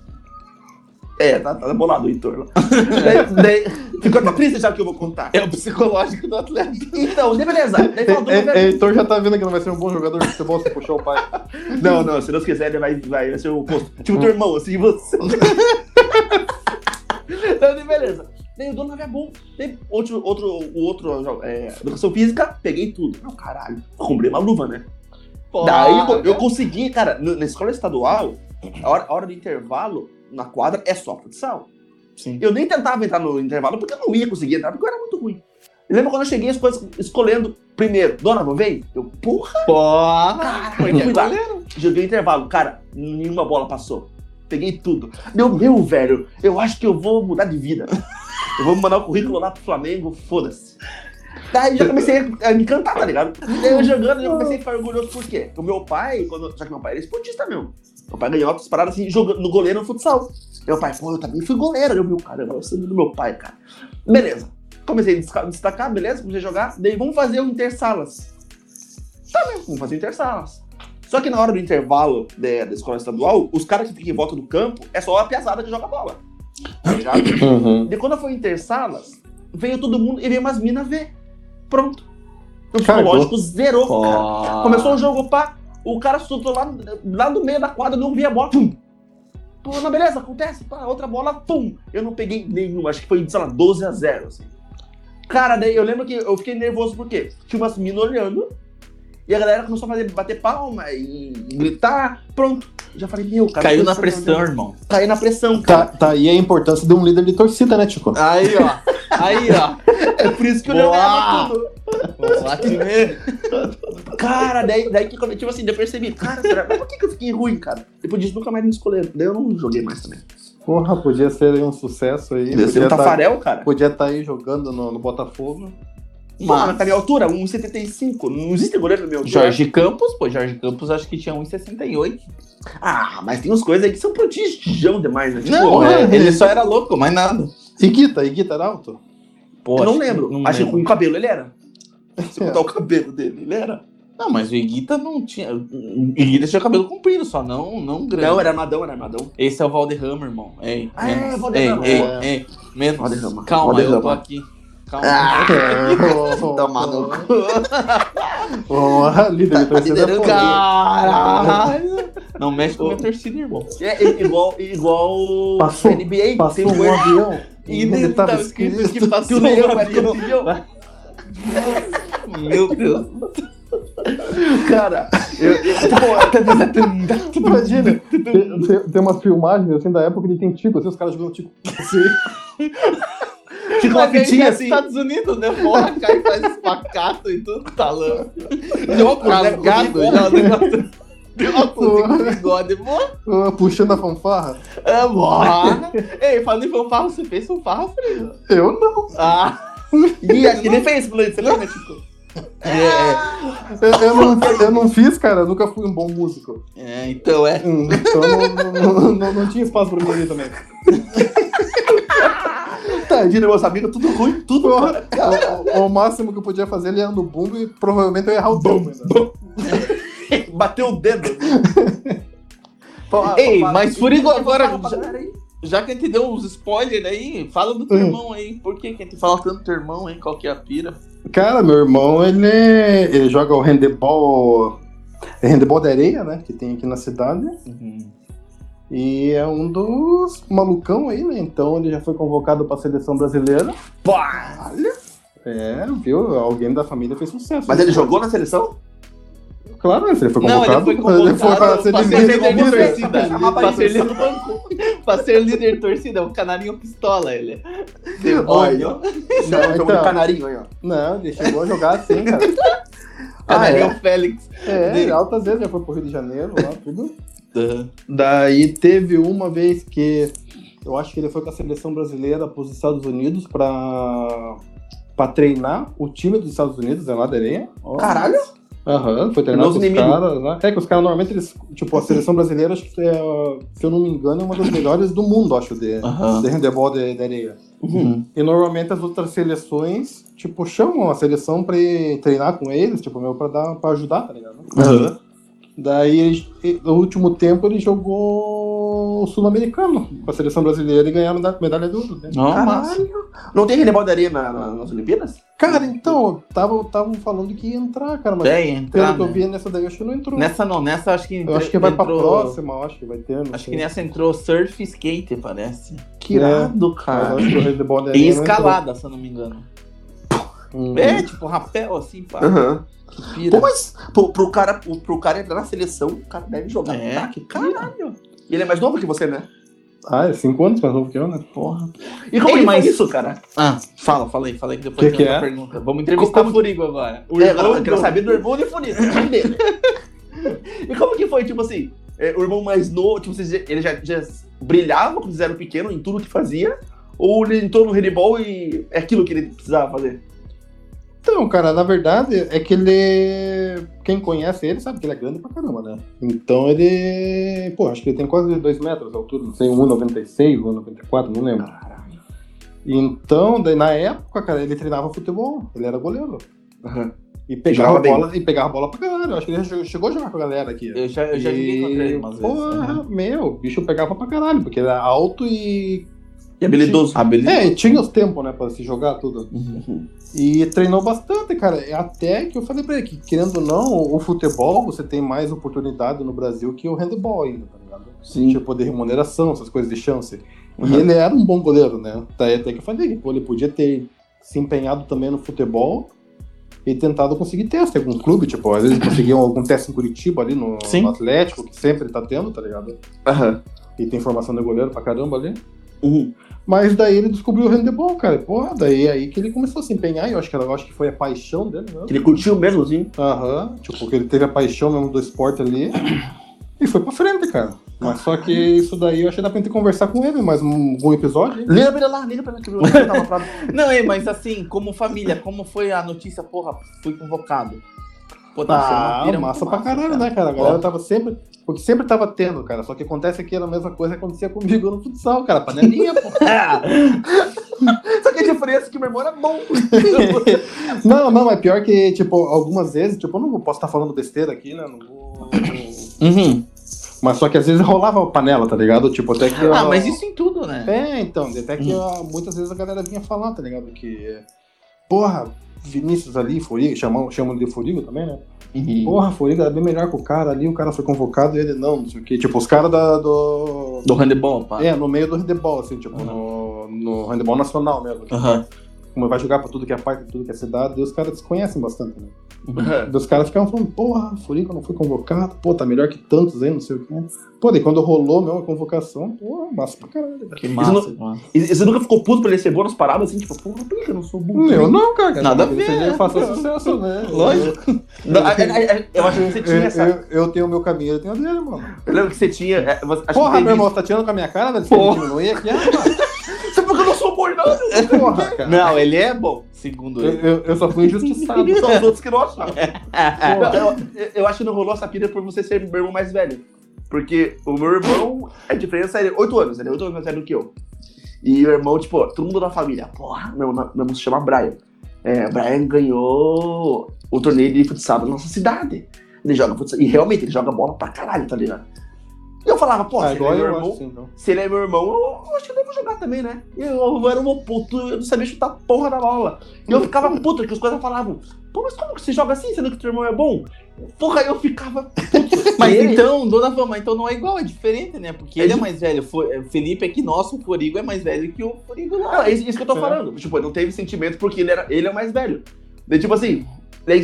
É, tá, tá bolado o Heitor lá. daí, daí, ficou tá triste já que eu vou contar. É o psicológico do atleta. Então, daí beleza. Daí faltou É, é, velho. Heitor já tá vendo que não vai ser um bom jogador de futebol se puxar o pai. Não, não, se Deus quiser, ele vai, vai, vai ser o oposto. Tipo teu irmão, assim, você. Então, daí beleza. Daí o dono é bom. Daí outro, outro, o outro, é, educação física, peguei tudo. Meu caralho, eu comprei uma luva, né? Daí eu, eu consegui, cara, na escola estadual, a hora, a hora do intervalo na quadra é só futsal. Sim. Eu nem tentava entrar no intervalo porque eu não ia conseguir entrar, porque eu era muito ruim. E lembra quando eu cheguei as coisas escolhendo primeiro, Donovan, vem? Eu, porra, Porra! Caralho, eu fui lá. joguei o intervalo, cara, nenhuma bola passou. Peguei tudo. Meu, meu, velho, eu acho que eu vou mudar de vida. Eu vou mandar o currículo lá pro Flamengo, foda-se. Daí já comecei a me encantar, tá ligado? Daí eu jogando, eu comecei a ficar orgulhoso, por quê? Porque o meu pai, quando, já que meu pai era esportista mesmo, meu pai ganhou outras paradas assim, jogando no goleiro no futsal. Meu pai, pô, eu também fui goleiro. Eu, meu, caramba, eu sou do meu pai, cara. Beleza. Comecei a destacar, beleza, comecei a jogar. Daí vamos fazer o intersalas. Tá bem, vamos fazer o intersalas. Só que na hora do intervalo da, da escola estadual, os caras que ficam em volta do campo é só a piazada que joga bola. Tá? Uhum. E quando foi intersalas, veio todo mundo e veio umas minas ver. Pronto. O Cagou. psicológico zerou, cara. Começou o jogo, pá. O cara soltou lá, lá no meio da quadra, não via a bola. Pum. Pô, não, beleza, acontece. Pá, outra bola, pum. Eu não peguei nenhuma, acho que foi, sei lá, 12 a 0. Assim. Cara, daí eu lembro que eu fiquei nervoso porque tinha umas minas olhando. E a galera começou a fazer, bater palma e gritar. Pronto. Já falei, meu, cara. Caiu na pressão, irmão. Caiu na pressão, Tá, cara. tá aí a importância de um líder de torcida, né, Tico? Aí, ó. Aí, ó. É por isso que eu Boa. levava tudo. Vamos lá, time. Cara, daí, daí que quando, tipo assim, eu percebi, cara, será- mas por que, que eu fiquei ruim, cara? Depois disso nunca mais me escolheram. Daí eu não joguei mais também. Porra, podia ser um sucesso aí. Deve ser Podia um tá, Tafarel, cara. podia estar aí jogando no, no Botafogo. Mano, Mas- tá minha altura, 1,75. Não existe goleiro na minha altura. Jorge Campos, pô, Jorge Campos acho que tinha 1,68. Ah, mas tem umas coisas aí que são prodígio demais, né? Tipo, Não, é, é, ele só era louco, mais nada. E Guita, e Guita era alto? Pô, eu não que- lembro. Não Acho que lembro. com o cabelo ele era. Se botar o cabelo dele, ele era. Não, mas o Iguita não tinha. O Iguita tinha cabelo comprido, só não, não grande. Não, era armadão, era armadão. Esse é o Valderrama, irmão. Ei, Ah, é, menos. Valderrama. Ei, ei, É. ei, menos. Valderrama. Calma, eu tô Valderrama. aqui. calma. Ah, É, Toma no cu. Porra, líder Tá- tá é liderando. Caralho! Não mexe com a minha torcida, irmão. É i- igual, igual Passou- NBA. Passou tem um avião E ele tava escrito que passou um é avião. Meu Deus. Cara, eu, eu, tipo, Imagina, tem, tem, tem umas filmagens assim da época de tem tico, assim, os caras jogando tico assim. fica uma fitinha é assim. Estados Unidos, né? Porra, cai e faz espacato e tudo, talão. De óculos, né? Rasgado já, o negócio. De óculos bigode, boa. Puxando a fanfarra. É, boa. Ei, falando em fanfarra, você fez fanfarra, Fredo? Eu não. Ah, E acho que ele fez, você lembra, tipo? é, Eu, eu não. eu não fiz, cara, eu nunca fui um bom músico. é, então é. Hum, Então não, não, não, não, não tinha espaço pra mim ali também. Tadinho, meus amigos, tudo ruim, tudo. Porra, o, o- o máximo que eu podia fazer ele era no bumbo e provavelmente eu ia errar o tempo ainda. Bateu o dedo. Ei, mas agora, já- galera aí. Já que a gente deu uns spoilers aí, fala do teu irmão aí. Por que, que a gente fala tanto do teu irmão aí? Qual que é a pira? Cara, meu irmão, ele, ele joga o handebol. Handebol de areia, né? Que tem aqui na cidade. E é um dos malucão aí, né? Então ele já foi convocado pra seleção brasileira. Pá! É, viu? Alguém da família fez sucesso. Mas ele jogou na seleção? Claro, ele foi Não, convocado. ele foi convocado pra ser pra ser líder líder de torcida. Pra ser líder do banco. Pra ser líder de torcida, o canarinho pistola, ele. Olha, Demônio. Chama então. de canarinho aí, ó. Não, ele chegou a jogar assim, cara. Canarinho Ah, Félix. É, Dele. altas vezes já foi pro Rio de Janeiro, lá, tudo. Daí teve uma vez que eu acho que ele foi com a seleção brasileira para os Estados Unidos para para treinar o time dos Estados Unidos, é lá da areia. Caralho! Aham, foi treinar Nos com os caras lá. É que os caras normalmente, eles, tipo, a seleção brasileira, acho que, é, se eu não me engano, é uma das melhores do mundo, acho, de, Aham. de handebol de, de areia. Uhum. E normalmente as outras seleções, tipo, chamam a seleção pra treinar com eles, tipo, meu, pra, dar, pra ajudar, tá ligado? Uhum. Daí, no último tempo, ele jogou o Sul-Americano com a seleção brasileira e ganharam da- medalha de ouro, né? Não. Caralho! Não tem areia na- na- nas Olimpíadas? Cara, então, estavam falando que ia entrar, cara, mas Tem, entrar, pelo que eu né? vi nessa daí, acho que não entrou. Nessa não, nessa acho que eu acho que vai pra entrou- próxima, eu acho que vai ter. Acho sei. que nessa entrou surf e skate, parece. Que irado, Mas cara. eu acho que o handebol de E entrou. escalada, se eu não me engano. Uhum. É, tipo, rapel, assim, pá. Pira. Pô, mas pro, pro, cara, pro, pro cara entrar na seleção, o cara deve jogar. É, Tá, que caralho! E ele é mais novo que você, né? Ah, é cinco anos mais novo que eu, né? Porra. E como Ei, ele mas- faz isso, cara? Ah, fala, fala aí, fala aí que depois Que tem que outra é? pergunta. Vamos entrevistar Como- o Furigo agora. O É, irmão agora eu quero do- saber do irmão Unifunito, o time dele. e como que foi, tipo assim, é, o irmão mais novo, tipo, vocês- ele já, já brilhava quando vocês eram pequenos em tudo que fazia? Ou ele entrou no handebol e é aquilo que ele precisava fazer? Então, cara, na verdade, é que ele. Quem conhece ele sabe que ele é grande pra caramba, né? Então ele. Pô, acho que ele tem quase 2 metros de altura, não sei, 1,96, 1,94, não lembro. Então, daí, na época, cara, ele treinava futebol, ele era goleiro. Aham. E pegava, bem. bola, e pegava a bola pra caralho. Eu acho que ele já chegou a jogar com a galera aqui. Eu já, eu já joguei contra ele umas vezes. Porra, Aham. meu, o bicho pegava pra caralho, porque ele era alto e. E habilidoso. Habilidade. É, e tinha os tempos, né, pra se jogar tudo. Uhum. E treinou bastante, cara. Até que eu falei pra ele que, querendo ou não, o futebol você tem mais oportunidade no Brasil que o handebol ainda, tá ligado? Sim. Tipo, de remuneração, essas coisas de chance. E Uhum. ele era um bom goleiro, né? Daí até que eu falei que pô, ele podia ter se empenhado também no futebol e tentado conseguir teste em algum clube, tipo, às vezes conseguiam algum teste em Curitiba ali no, Sim. no Atlético, que sempre tá tendo, tá ligado? Aham. E tem formação de goleiro pra caramba ali. Uhum. Mas daí ele descobriu o handebol, cara. Porra, daí é aí que ele começou a se empenhar, e eu acho que, eu acho que foi a paixão dele, né? Ele curtiu mesmo, assim? Aham, tipo, porque ele teve a paixão mesmo do esporte ali e foi pra frente, cara. Mas só que isso daí eu achei dá pra gente conversar com ele mais um, um episódio. Liga pra ele lá, liga pra ele que eu vou dar uma parada. Não, é, mas assim, como família, como foi a notícia, porra, fui convocado. Pô, Ah, pira massa pra caralho, né, cara? A galera tava sempre. Porque sempre tava tendo, cara. Só que acontece que era a mesma coisa que acontecia comigo no futsal, cara. Panelinha, pô. Só que a diferença é que meu irmão era bom. Não, não, é pior que, tipo, algumas vezes, tipo, eu não posso estar falando besteira aqui, né? Não vou. Uhum. Mas só que às vezes rolava panela, tá ligado? Tipo, até que. Ah, ó, mas isso em tudo, né? É, então, até que ó, muitas vezes a galera vinha falar, tá ligado? Que porra, Vinícius ali, Furiga, chamam, chamam de Furigo também, né? Uhum. Porra, Furiga era bem melhor que o cara ali, o cara foi convocado e ele não, não sei o quê. Tipo, os caras do. Do handebol, pá. É, no meio do handebol, assim, tipo, Aham. no, no handebol nacional mesmo. Aham. Como vai jogar pra tudo que é parte, tudo que é cidade, e os caras se conhecem bastante, né? Uhum. E os caras ficavam falando, porra, Furiga não foi convocado, pô, tá melhor que tantos aí, não sei o quê. Pô, daí quando rolou mesmo a convocação, porra, massa pra caralho. cara. Que massa, mano. E, e você nunca ficou puto por ele ser bom nas paradas, assim, tipo, porra, por que eu não sou bom? Eu não, cara. Nada a ver, né? faça sucesso, né? Lógico. Não, a- a- a- eu acho que você tinha Eu, essa. eu, eu tenho o meu caminho, ele tem o dele, mano. Eu lembro que você tinha. é, você- acho Porra, que meu irmão, você tá tirando com a minha cara, velho? Você quer diminuir aqui? Ah, cara. Eu. Porra, cara. Não, ele é bom, segundo Eu, ele. eu, eu só fui injustiçado. São os outros que não acharam. Eu, eu- eu acho que não rolou essa pira por você ser meu irmão mais velho. Porque o meu irmão, a diferença é 8 anos, ele é 8 anos mais velho do que eu. E o irmão, tipo, todo mundo da família, porra, meu, meu irmão se chama Brian. É, Brian ganhou o torneio de futsal da nossa cidade. Ele joga futsal, e realmente ele joga bola pra caralho, tá ligado? E eu falava, pô, Ah, se ele é irmão, assim, então. se ele é meu irmão, eu, eu acho que eu devo jogar também, né? Eu, eu era um puto, eu não sabia chutar porra da bola. E eu ficava puto, porque os coisas falavam, pô, mas como que você joga assim, sendo que teu irmão é bom? Porra, eu ficava puto. Mas então, dona Fama, então não é igual, é diferente, né? Porque É ele é di- mais velho. Fo- é, Felipe aqui, nosso, o Forigo é mais velho que o Forigo lá. Não, é isso, isso que eu tô É. falando. Tipo, não teve sentimento porque ele, era, ele é o mais velho. Daí, tipo assim,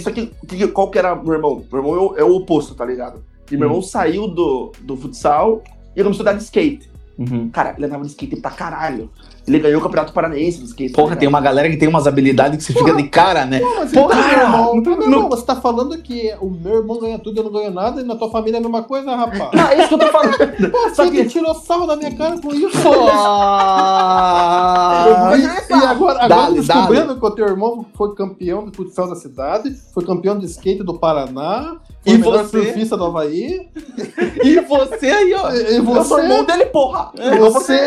só que, que- qual que era meu irmão? Meu irmão é o, é o oposto, tá ligado? E meu Hum. irmão saiu do, do futsal e começou a andar de skate. Uhum. Cara, ele andava de skate pra caralho. Ele ganhou o Campeonato Paranaense de skate. Porra, tem uma galera que tem umas habilidades que você fica de cara, né? Pô, mas Porra, então, cara, irmão, não- não, não, não- você tá falando que o meu irmão ganha tudo e eu não ganho nada, e na tua família é a mesma coisa, rapaz? Não, é isso que eu tô falando. Pô, Só você que- tirou sarro da minha cara com isso. Ah, e, agora, agora Dale, descobrindo que o teu irmão foi campeão de futsal da cidade, foi campeão de skate do Paraná, foi E você? surfista do Havaí. E você aí, ó. E, e Eu sou irmão você, dele, porra! você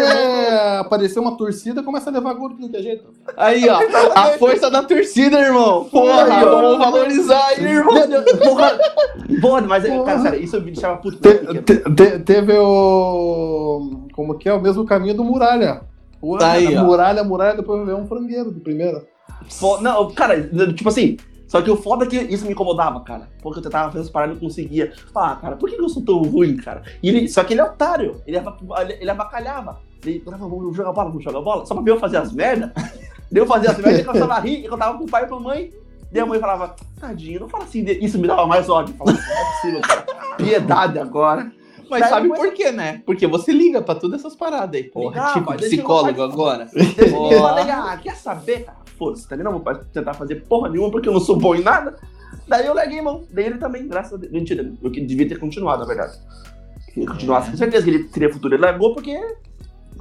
apareceu uma torcida começa a levar gol de tudo que é jeito. Aí, ó. A força da torcida, irmão. Porra, vamos valorizar aí, irmão. Porra, porra, mas, Porra. cara, sério, isso me deixava puto. Te- te- te- teve o. Como que é? O mesmo caminho do Muralha. O, Aí, ó. muralha, muralha, depois veio um frangueiro de primeira. Fo- Não, cara, tipo assim, só que o foda é que isso me incomodava, cara. Porque eu tentava fazer as paradas e não conseguia. Ah, cara, por que eu sou tão ruim, cara? E ele, só que ele é otário, ele, ava- ele avacalhava. Falava, vamos jogar bola, vamos jogar bola. Só pra ver eu fazer as merdas. Daí eu fazia as merdas e começava a rir e contava pro pai e pra mãe. Daí a mãe falava, tadinho, não fala assim. Isso me dava mais ódio. Eu falava, não é possível, cara. Piedade agora. Mas Daí sabe depois- por quê, né? Porque você liga pra todas essas paradas aí, porra. Ligava, tipo psicólogo o agora. Eu falei, ah, quer saber, cara? Foda-se, também não vou tentar fazer porra nenhuma porque eu não sou bom em nada. Daí eu larguei mão. Daí ele também, graças a Deus. Mentira, eu que devia ter continuado, na verdade. Se continuasse, com certeza que ele teria futuro. Ele largou porque.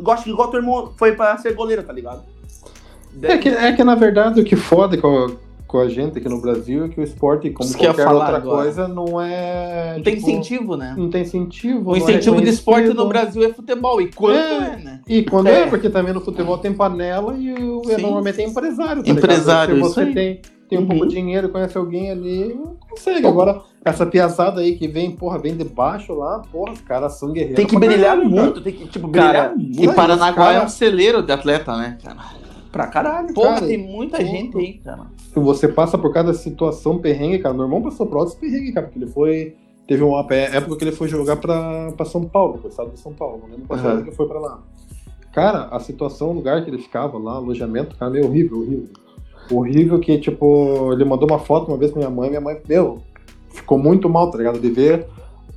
Gosto que igual teu irmão foi pra ser goleiro, tá ligado? É que, é que na verdade o que foda com a, com a gente aqui no Brasil é que o esporte, como Isso qualquer outra agora. coisa, não é. Não tem tipo, incentivo, né? Não tem incentivo. O é incentivo de esporte no Brasil é futebol. E quando É. é, né? E quando é, É. porque também no futebol tem panela e, o, Sim. normalmente é empresário. Tá Empresário, ligado? Se você tem, tem um Uhum. pouco de dinheiro, conhece alguém ali, consegue. Agora, essa piazada aí que vem, porra, vem de baixo lá, porra, os caras são guerreiros. Tem que brilhar caralho, cara. muito, tem que, tipo, brilhar Cara, muito e Paranaguá é cara- um celeiro de atleta, né, cara? pra caralho. Porra, Cara, tem muita gente aí, cara. Se você passa por cada situação perrengue, cara, meu irmão passou por outros perrengue, cara, porque ele foi. Teve uma é, época que ele foi jogar pra, pra São Paulo, pro estado de São Paulo, não lembro qual cidade que foi pra lá. Cara, a situação, o lugar que ele ficava lá, alojamento, cara, meio horrível, horrível. Horrível que, tipo, ele mandou uma foto uma vez pra minha mãe, minha mãe, meu, ficou muito mal, tá ligado? De ver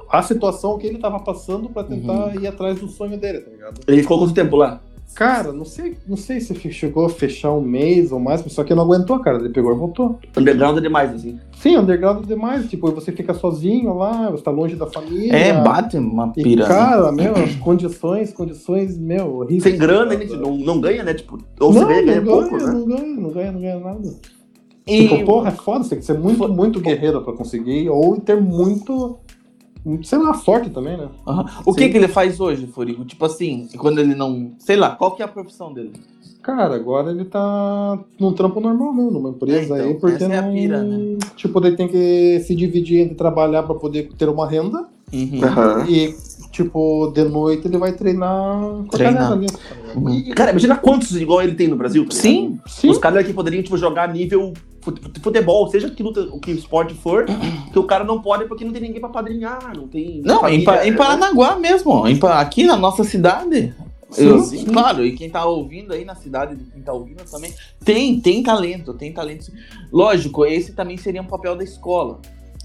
a situação que ele tava passando pra tentar ir atrás do sonho dele, tá ligado? Ele ficou quanto tempo lá? Cara, não sei, não sei se chegou a fechar um mês ou mais, só que não aguentou, cara. Ele pegou e voltou. Underground é demais, assim. Sim, underground é demais. Tipo, você fica sozinho lá, você tá longe da família. É, bate uma E, pira. né? cara, meu, as condições, condições, meu, horríveis. Sem grana, ele não, não ganha, né? Tipo, ou não, você ganha, ganha não pouco, ganha, né? não ganha, não ganha, não ganha nada. E Tipo, porra, é foda, você tem que ser muito, muito guerreiro pra conseguir, ou ter muito, sei lá, sorte também, né? O que Sim. que ele faz hoje, Furigo? Tipo assim, quando ele não. Sei lá, qual que é a profissão dele? Cara, agora ele tá num trampo normal mesmo, numa empresa É, então, aí, porque essa é a não... pira, né? Tipo, ele tem que se dividir entre trabalhar pra poder ter uma renda Uhum. Aham. E, tipo, de noite ele vai treinar com a Treinar. galera ali. Uhum. E, cara, imagina quantos igual ele tem no Brasil. tá? Sim, Sim. Os caras aqui poderiam, tipo, jogar nível futebol, seja que luta, o que esporte for, que o cara não pode porque não tem ninguém pra padrinhar, não tem. Não, em, família, Pa- em né? Paranaguá mesmo, em aqui na nossa cidade. Sim, Eu- sim. Claro, e quem tá ouvindo aí na cidade, quem tá ouvindo também, tem, tem talento, tem talento. Lógico, esse também seria um papel da escola.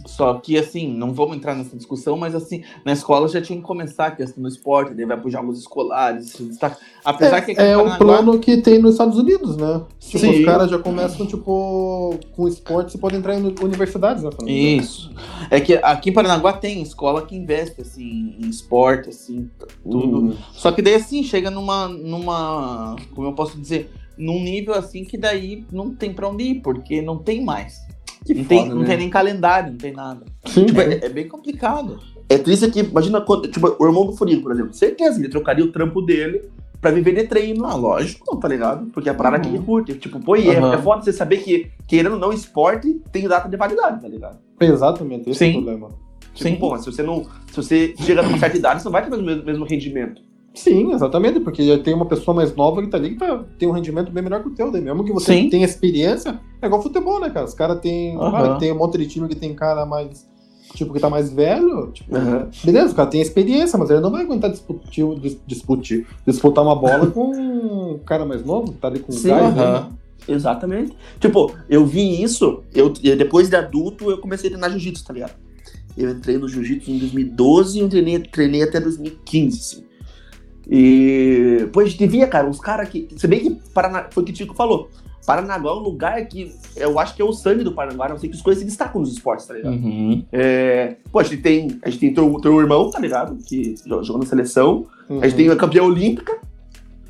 Só que, assim, não vamos entrar nessa discussão, mas, assim, na escola já tinha que começar a questão do esporte, daí vai para jogos escolares, se destaca. Apesar que É, em é Paranaguá- plano que tem nos Estados Unidos, né? Tipo, Sim. os caras já começam, tipo, com esporte, você pode entrar em universidades, né? Isso. É que aqui em Paranaguá tem escola que investe, assim, em esporte, assim, tudo. Hum. Só que daí assim, chega numa. numa. Como eu posso dizer? Num nível assim que daí não tem pra onde ir, porque não tem mais. Que não, tem, foda, não né? tem nem calendário, não tem nada. Sim, Tipo, é. é, é bem complicado. É triste que, imagina quando, tipo, o irmão do Furigo, por exemplo, certeza, ele trocaria o trampo dele pra viver de treino. Ah, lógico. tá ligado? Porque é a parada que Uhum. ele curte. Tipo, pô, e é, Aham. é foda você saber que, querendo ou não, esporte tem data de validade, tá ligado? Exatamente, esse é Sim. o problema. Tipo, Sim. pô, se você não. Se você chega numa certa idade, você não vai ter o mesmo, mesmo rendimento. Sim, exatamente, porque tem uma pessoa mais nova que tá ali que tá, tem um rendimento bem melhor que o teu, daí mesmo que você Sim. tenha experiência, é igual futebol, né, cara? Os caras tem, Aham. ah, tem um monte de time que tem cara mais, tipo, que tá mais velho, tipo, Aham. beleza, o cara tem experiência, mas ele não vai aguentar disputar, dis- disputir, disputar uma bola com um cara mais novo, que tá ali com Sim, gás, né? aham. Exatamente. Tipo, eu vi isso, eu, depois de adulto, eu comecei a treinar jiu-jitsu, tá ligado? Eu entrei no jiu-jitsu em 2012 e treinei, treinei até 2015, assim. E, pô, a gente via, cara, uns caras que. Se bem que Paraná, foi o que o Tico falou. Paranaguá é um lugar que eu acho que é o sangue do Paranaguá, não sei que as coisas se destacam nos esportes, tá ligado? Uhum. É, pô, a gente tem, a gente tem teu, teu irmão, tá ligado? Que jo- jogou na seleção. Uhum. A gente tem a campeã olímpica.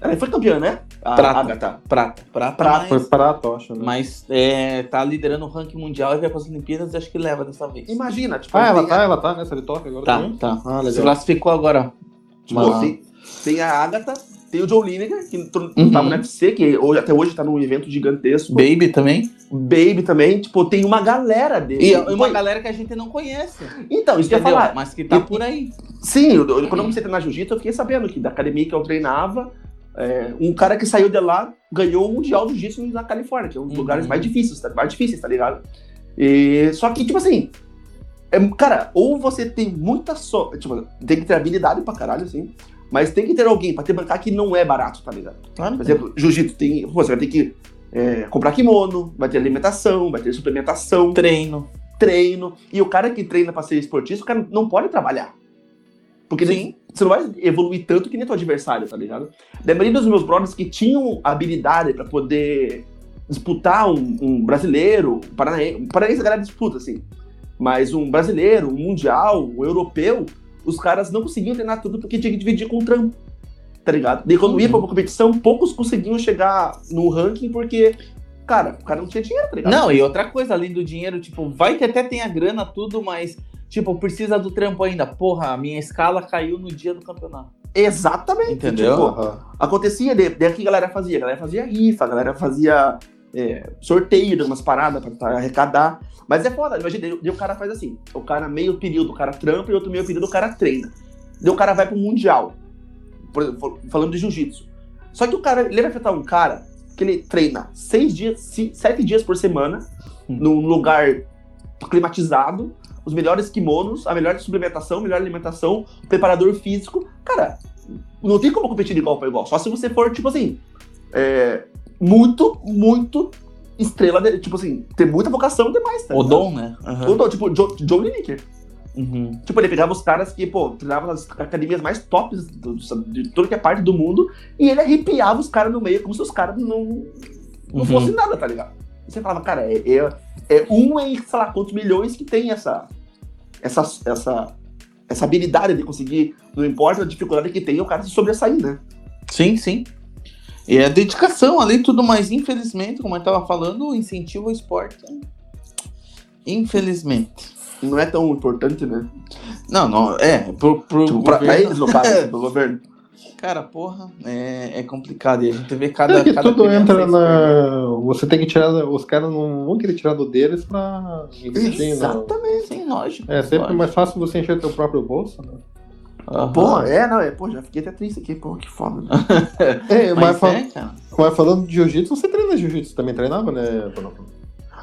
Ela foi campeã, né? A Prata. Agatha. Prata. Prata, Prata, Foi mas, para a tocha, né? mas é, tá liderando o ranking mundial e vai para as Olimpíadas e acho que leva dessa vez. Imagina, tipo, Ah, ela tem tá, ela tá nessa de toca agora Tá, também? tá. Ah, Se legal. classificou agora. tipo, Mas- tem, tem a Agatha, tem o Joe Lineker, que tro- Uhum. tava no UFC, que hoje, até hoje tá num evento gigantesco. Baby também. Baby também, tipo, tem uma galera dele. E uma Pô, galera que a gente não conhece. Então, isso que eu ia falar. Mas que tá E- por aí. Sim, eu, eu- quando eu comecei a treinar jiu-jitsu, eu fiquei sabendo que da academia que eu treinava, é, um cara que saiu de lá ganhou o Mundial de Jiu-Jitsu na Califórnia, que é um dos Uhum. lugares mais difíceis, tá, mais difíceis, tá ligado? E, só que, tipo assim, é, cara, ou você tem muita sorte, tipo, tem que ter habilidade pra caralho, assim, mas tem que ter alguém pra te bancar que não é barato, tá ligado? Claro. Por exemplo, jiu-jitsu tem, pô, você vai ter que é, comprar kimono, vai ter alimentação, vai ter suplementação, Treino. treino. E o cara que treina pra ser esportista, o cara não pode trabalhar. Porque Sim. você não vai evoluir tanto que nem teu adversário, tá ligado? Da maioria dos meus brothers que tinham habilidade pra poder disputar um, um brasileiro, um paranaense, um paranaense a galera disputa, assim. Mas um brasileiro, um mundial, um europeu, os caras não conseguiam treinar tudo porque tinha que dividir com o trampo. Tá ligado? Daí quando ia pra uma competição, poucos conseguiam chegar no ranking porque, cara, o cara não tinha dinheiro, tá ligado? Não, e outra coisa, além do dinheiro, tipo, vai que até tem a grana, tudo, mas, tipo, precisa do trampo ainda. Porra, a minha escala caiu no dia do campeonato. Exatamente. Entendeu? Tipo, Aham. acontecia, daí o que a galera fazia? A galera fazia rifa, a galera fazia é, sorteio de umas paradas pra, pra arrecadar. Mas é foda, imagina, daí, o cara faz assim, o cara meio período o cara trampa e outro meio período o cara treina. Daí o cara vai pro mundial, por exemplo, falando de jiu-jitsu. Só que o cara, ele vai afetar um cara que ele treina seis dias, ci- sete dias por semana, Hum. num lugar climatizado, os melhores kimonos, a melhor suplementação, melhor alimentação, preparador físico. Cara, não tem como competir de igual para igual. Só se você for, tipo assim, é, muito, muito estrela, de- tipo assim, ter muita vocação demais, tá O ligado? dom, né? O dom, tipo, Joe, Joe Lineker. Uhum. Tipo, ele pegava os caras que, pô, treinavam nas academias mais tops do- do- de toda que é parte do mundo e ele arrepiava os caras no meio como se os caras não, não Uhum. fossem nada, tá ligado? E você falava, cara, é, é, é um em, sei lá, quantos milhões que tem essa, essa, essa, essa habilidade de conseguir, não importa a dificuldade que tem, o cara se sobressair, né? Sim, sim. E é dedicação ali, tudo mais. Infelizmente, como eu tava falando, o incentivo ao esporte. Infelizmente. Não é tão importante, né? Não, não, é, pro, pro Tipo, governo- eles, no caso, pro governo. Cara, porra, é, é complicado. E a gente vê cada. É que cada tudo entra na. Você tem que tirar. Os caras não vão querer tirar do deles pra investir. Não. Exatamente, sim, lógico. É sempre lógico. mais fácil você encher teu próprio bolso. Né? Aham. Pô, é, não, é, pô, já fiquei até triste aqui, pô, que foda. né? É, mas, Mas fal- é, mas falando de jiu-jitsu, você treina jiu-jitsu também treinava, né?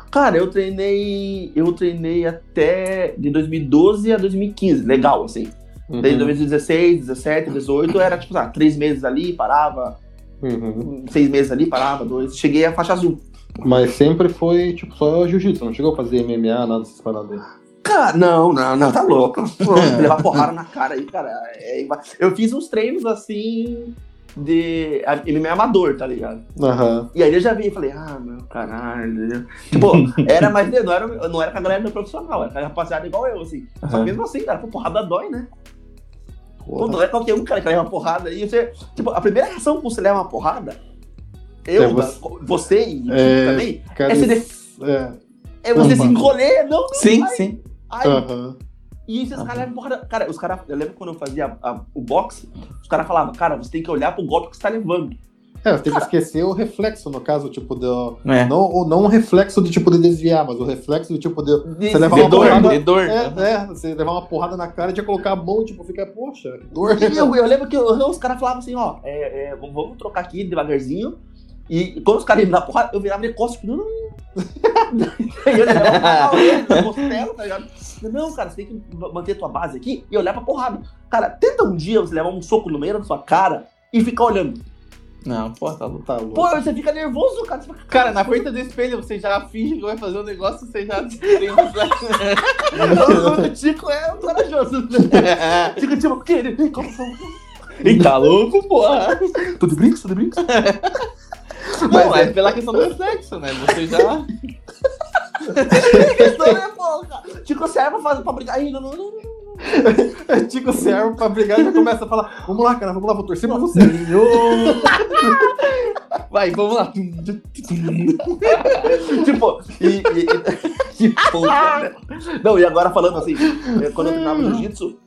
Cara, eu treinei. Eu treinei até de 2012 a 2015, legal, assim. Uhum. Desde 2016, 17, 18, era tipo, ah, três meses ali, parava, Uhum. seis meses ali, parava, dois. Cheguei a faixa azul. Mas sempre foi, tipo, só jiu-jitsu, não chegou a fazer MMA, nada dessas paradas aí. Cara, não, não, não, tá louco. Pô, levar porrada na cara aí, cara. é- eu fiz uns treinos assim de MMA amador, tá ligado? Aham. E aí eu já vi e falei, ah, meu caralho. Tipo, era mais. Não era, não era com a galera do profissional, era com a rapaziada igual eu, assim. Só que Aham. mesmo assim, cara, pô, porrada dói, né? Pô, não é qualquer um cara que leva uma porrada e você. Tipo, a primeira reação que você leva uma porrada, eu, É, você- você e o É, também, Cara, é, se de- é. é você se Uhum. encolher, não, não Sim, vai. sim. Ai, Aham. E esses caras levam porrada. Cara, os caras. Eu lembro quando eu fazia a- o boxe, os caras falavam, cara, você tem que olhar pro golpe que você tá levando. É, você tem que esquecer o reflexo, no caso, tipo, do. É. Não, o- não o reflexo de tipo de desviar, mas o reflexo de tipo de. De- Você leva De uma dor, porrada- de dor. É, é, você levar uma porrada na cara e já colocar a mão e tipo, fica, poxa, que dor. E eu, eu lembro que eu- os caras falavam assim, ó, é, é, vamos- vamos trocar aqui devagarzinho. E quando os caras iam me dar porrada, eu virava de costas, tipo, não, não, não. E eu levava costela, tá ligado? Não, cara, você tem que manter tua base aqui e olhar pra porrada. Cara, tenta um dia você levar um soco no meio da sua cara e ficar olhando. Não, porra, tá louco. Tá louco. Pô, você fica nervoso, cara. Você fica, Cara, na frente do espelho você já finge que vai fazer um negócio, você já tem um o Tico é um corajoso. Tico, tipo, o quê? Como E tá louco, porra. Tudo brinco, tudo brinco? Não, é pela questão do sexo, né? Você já. questão é. Tico serve pra, fazer, pra brigar ainda. Não, não, não. Tico serve pra brigar e já começa a falar: Vamos lá, cara, vamos lá, vou torcer pra você. Vai, vamos lá. tipo, e. e, e né? Não, e agora falando assim, é, quando eu treinava jiu-jitsu,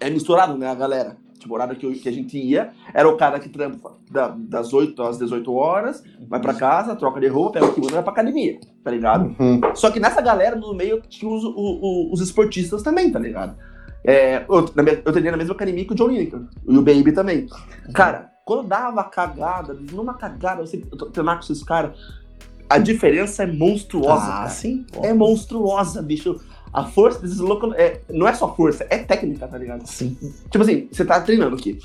é misturado, né, a galera. Tipo, o horário que, eu- que a gente ia, era o cara que trampa da- das 8 às 18 horas, vai pra casa, troca de roupa, pega o kimono e vai pra academia, tá ligado? Uhum. Só que nessa galera, no meio, tinha os, o- o- os esportistas também, tá ligado? É, eu, minha- eu treinei na mesma academia que o John Lineker, e o Baby também. Cara, quando dava cagada, numa cagada, você treinar com esses caras, a diferença é monstruosa, Ah, cara. sim. É monstruosa, bicho. A força desses loucos é, não é só força, é técnica, tá ligado? Sim. Tipo assim, você tá treinando aqui.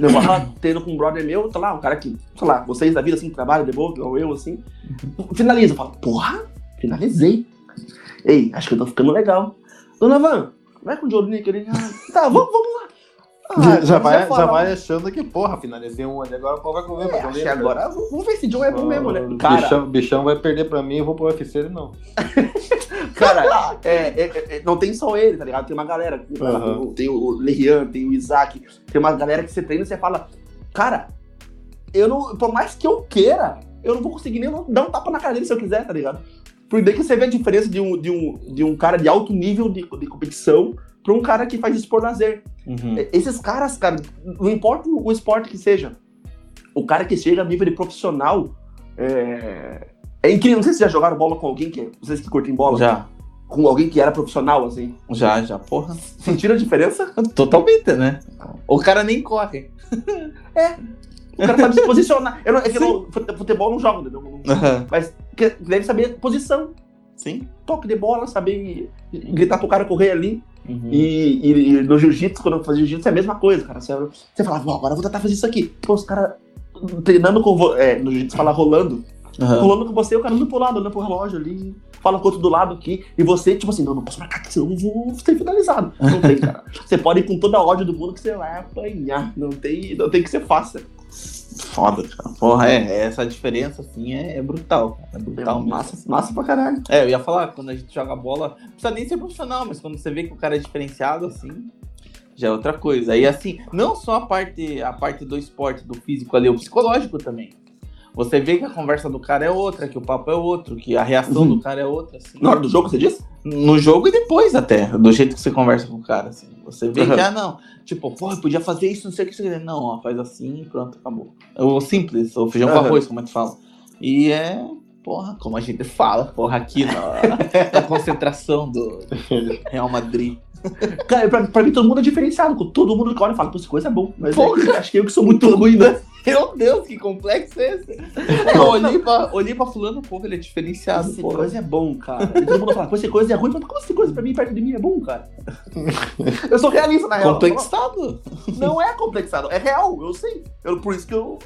Eu vou lá treino com um brother meu, tá lá, um cara que, sei lá, vocês da vida assim, que trabalham de boa, igual eu, assim. Finaliza, eu falo, porra, finalizei. Ei, acho que eu tô ficando legal. Dona Van, vai com o Nick ali. Ah, tá, vamos, vamos lá. Ah, Já, você vai, já vai achando que, porra, finalizei um ali, agora qual vai comer É, né? agora vamos ver se John é bom mesmo, né? Cara, bichão, bichão vai perder pra mim, eu vou pro UFC ele não. Cara, é, é, é, não tem só ele, tá ligado? Tem uma galera. Aham. Tem o Lerian, tem o Isaac, tem uma galera que você treina e você fala, cara, eu não. Por mais que eu queira, eu não vou conseguir nem dar um tapa na cara dele se eu quiser, tá ligado? Porque daí que você vê a diferença de um, de um, de um cara de alto nível de, de competição pra um cara que faz isso por lazer. Uhum. É, Esses caras, cara, não importa o esporte que seja, o cara que chega a nível de profissional é, é incrível. Não sei se vocês já jogaram bola com alguém que. Vocês que curtem bola? Já, Com alguém que era profissional, assim. já, já, porra. Sentiram a diferença? Totalmente, né? O cara nem corre. O cara sabe se posicionar. Eu não, é que eu não, fute- futebol não jogo, entendeu? Não- mas que- deve saber posição. Sim. Toque de bola, saber gritar pro cara correr ali. Uhum. E, e- e no jiu-jitsu, quando eu fazia jiu-jitsu, é a mesma coisa, cara. Você, você fala, "Bom, agora eu vou tentar fazer isso aqui. Pô, os caras treinando com. É, no jiu-jitsu fala rolando. Uhum. Rolando com você, o cara indo pro lado, olhando pro relógio ali. Fala com o outro do lado aqui. E você, tipo assim, não, não posso marcar aqui, senão eu vou ser finalizado. Não tem, cara. Você pode ir com toda a ódio do mundo que você vai apanhar. Não tem, não tem que ser fácil. Foda, cara. Porra, é, essa diferença, assim, é, é brutal, cara. É brutal mesmo. massa, massa pra caralho. É, eu ia falar, quando a gente joga bola, não precisa nem ser profissional, mas quando você vê que o cara é diferenciado, assim, já é outra coisa. Aí, assim, não só a parte, a parte do esporte, do físico ali, o psicológico também. Você vê que a conversa do cara é outra, que o papo é outro, que a reação Uhum. do cara é outra, assim. Na hora do jogo, você disse? No jogo e depois até, do jeito que você conversa com o cara, assim. Você vê Uhum. que, ah, não, tipo, pô, eu podia fazer isso, não sei o que você Não, ó, faz assim e pronto, acabou. É o simples, o feijão com Uhum. arroz, como a gente fala. E é, porra, como a gente fala, porra, aqui na, na concentração do Real Madrid. Cara, pra, pra mim todo mundo é diferenciado. Todo mundo que olha e fala, pô, essa coisa é bom. Mas Porra. é acho que eu que sou muito ruim, né? Meu Deus, que complexo é esse? Eu olhei pra, olhei pra fulano, porra, ele é diferenciado, porra. coisa é bom, cara. E todo mundo fala, pô, essa coisa é ruim. Mas como essa coisa pra mim, perto de mim, é bom, cara? eu sou realista, na real. Complexado. Não é complexado, é real, eu sei. Eu, por isso que eu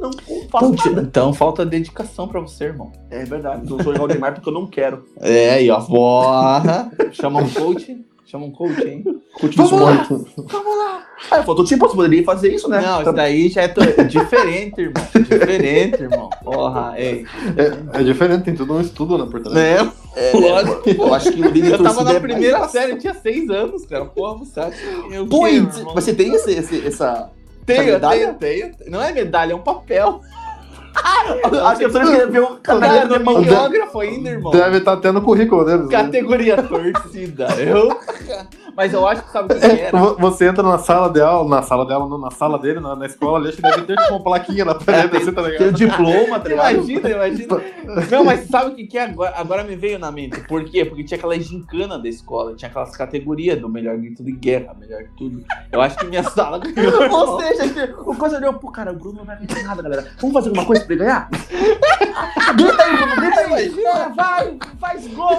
não faço Então, nada. então falta dedicação pra você, irmão. É verdade, eu sou igual o Neymar porque eu não quero. É, aí, ó. Porra. Chama um coach. Chama um coach, hein? Curtir Vamos lá. Vamos lá. Ah, faltou tipo, você poderia fazer isso, né? Não, isso daí já é to- diferente, irmão. Diferente, irmão. Porra, ei. É, é diferente, tem tudo um estudo, né, por trás. Né? É, Lógico. Eu acho que o líder Eu tava na é primeira mais série, eu tinha seis anos, cara. Porra, você acha eu Pô, irmão? você tem esse, esse, essa. Tenho, essa medalha? tenho, tenho. Não é medalha, é um papel. Acho que você escreveu um Cara, caneta de no mão. mimeógrafo ainda, irmão. Deve estar tendo currículo deles. né? Categoria torcida. Eu... Mas eu acho que sabe o que É, era? vo- Você entra na sala de aula, na sala dela, não, na sala dele, na, na escola ali, acho que deve ter tipo, uma plaquinha na parede, assim, tá Tem o ligado? diploma, tá ligado? Imagina, imagina. Não, mas sabe o que, que é agora? Agora me veio na mente. Por quê? Porque tinha aquela gincana da escola, tinha aquelas categorias do melhor grito de guerra, melhor tudo. Eu acho que minha sala ganhou. Ou seja, que o coisa olhou, pô, cara, o Bruno não vai ganhar nada, galera. Vamos fazer alguma coisa pra ele ganhar? grita aí, Bruno, grita aí. Vai, faz gol.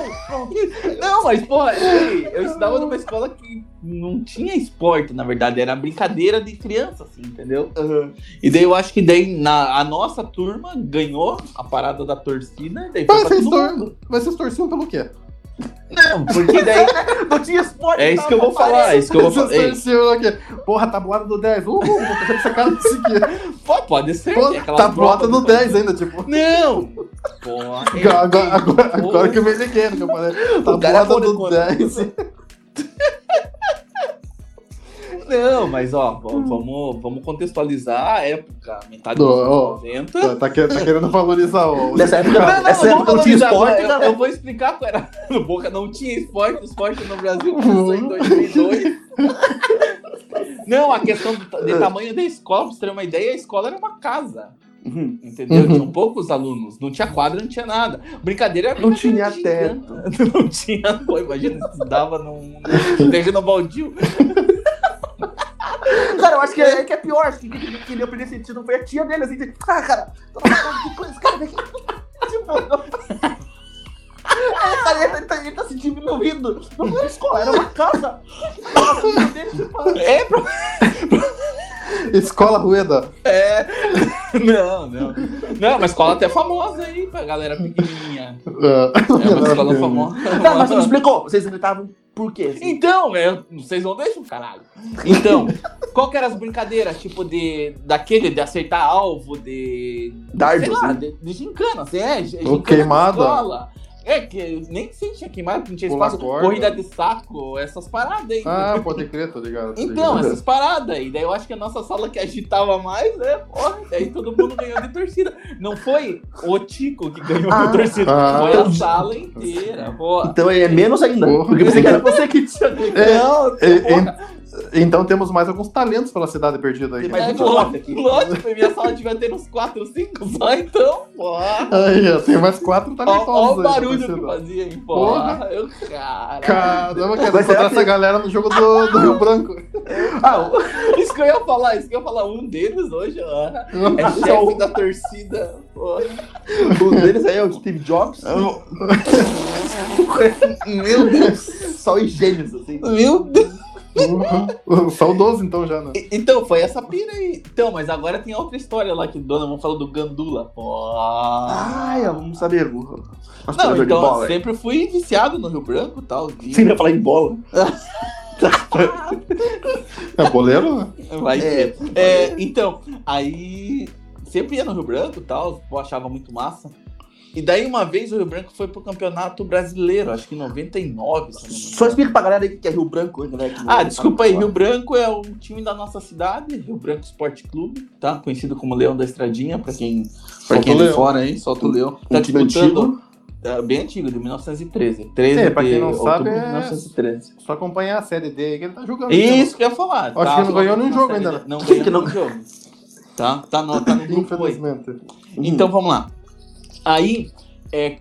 Não, mas, porra, ei, eu estudava numa escola que não tinha esporte, na verdade, era brincadeira de criança, assim, entendeu? E daí eu acho que daí na, a nossa turma ganhou a parada da torcida, daí foi Mas pra vocês, tor mas vocês torciam pelo quê? Não, porque daí. Não tinha esporte. É isso que eu vou falar, é isso que eu vou falar. Quê? Porra, tabuada do 10. Uhul, vou pra essa cara desse aqui. pô, pode ser. Pô, aquelas tabuada provas do do- 10 ainda, tipo. Não! Porra, ei, Agora, agora, agora que eu me liguei que eu falei. é Tabuada bom de do conta. 10. Não, mas ó, vamos, vamos contextualizar a época, metade dos Do- anos ó, 90. Tá, tá que- tá querendo valorizar o. Nessa época, Não, não, nessa não, época não tinha esporte, eu, eu vou explicar qual era. No Boca não tinha esporte, o esporte no Brasil começou em 2002. Não, a questão do, de tamanho da escola, pra você ter uma ideia, a escola era uma casa. Uhum. Entendeu? Uhum. Tinham poucos alunos, não tinha quadra, não tinha nada. Brincadeira era Não tinha teto. Não tinha, pô, imagina, estudava num, num terreno baldio. Cara, eu acho que é, que é pior. Acho que quem que, que ele sentido foi a tia dele, assim. de, Ah, cara, tô na casa de coisa, cara daqui. Tipo, não. Aí, cara, ele, ele, tá, ele tá se diminuindo. Não era escola, era uma casa. Tipo, É, pra Escola Rueda. É. Não, não. Não, uma escola até famosa aí pra galera pequenininha. É uma escola famosa. Não, mas você me explicou. Vocês gritavam por quê? assim? Então, é, vocês não deixam, caralho. Então, qual que eram as brincadeiras? Tipo, de. Daquele de acertar alvo, de. Dardos, sei lá, né? de, de gincana, assim, é, gincana queimada. É, que nem sei se tinha queimado, não tinha Pular espaço. Corrida de saco, essas paradas aí. Ah, pode crer, tô ligado. tô Então, ligado. essas paradas. E daí eu acho que a nossa sala que agitava mais, né? Porra, daí todo mundo ganhou de torcida. Não foi o Tico que ganhou Ah, de torcida, ah. foi a sala inteira. Porra. Então é menos ainda. Porra. Porque você que era você que tinha. É, Não, E- porra. e- então temos mais alguns talentos pela cidade perdida aí. Tem mais É, 29 lógico, lógico, minha sala devia ter uns 4, 5 só, então, porra. Aí, ó, tem mais quatro Ó, talentosos ó o aí barulho que fazia, hein, porra. Eu, cara. Caramba, quero Mas encontrar que- essa galera no jogo do, do Rio Branco. Ah, o- Isso que eu ia falar, isso que eu ia falar. Um deles hoje, ó, é chefe da torcida. Porra. um deles aí é o Steve Jobs. Meu Deus. Só os gênios, assim. Meu Deus. Saudoso, então, já, né? E- Então, foi essa pira aí. Então, mas agora tem outra história lá que Dona vamos falar do Gandula. Pô. Ai, vamos saber. o- Nosso Não, jogador de então, bola. sempre fui viciado no Rio Branco e tal. Você ia falar em bola. É boleiro, né? Vai É, ter. É, então, aí sempre ia no Rio Branco e tal, achava muito massa. E daí uma vez o Rio Branco foi pro Campeonato Brasileiro, acho que em 99. se eu não me Só explica pra galera aí o que é Rio Branco, né? Ah, desculpa aí, Rio Branco é um time da nossa cidade, Rio Branco Esporte Clube, tá? Conhecido como Leão da Estradinha, pra quem, pra quem é de fora aí, solta o leão. Tá Um disputando, antigo. é, bem antigo, de 1913. 13 É, pra quem não outubro sabe, é- 1913. Só acompanhar a série D aí que ele tá jogando. Isso que eu ia falar. Acho que não ganhou nenhum jogo ainda, D. Não ganhou nenhum jogo. Tá, tá no, tá no grupo. Infelizmente. Então vamos lá. Aí é,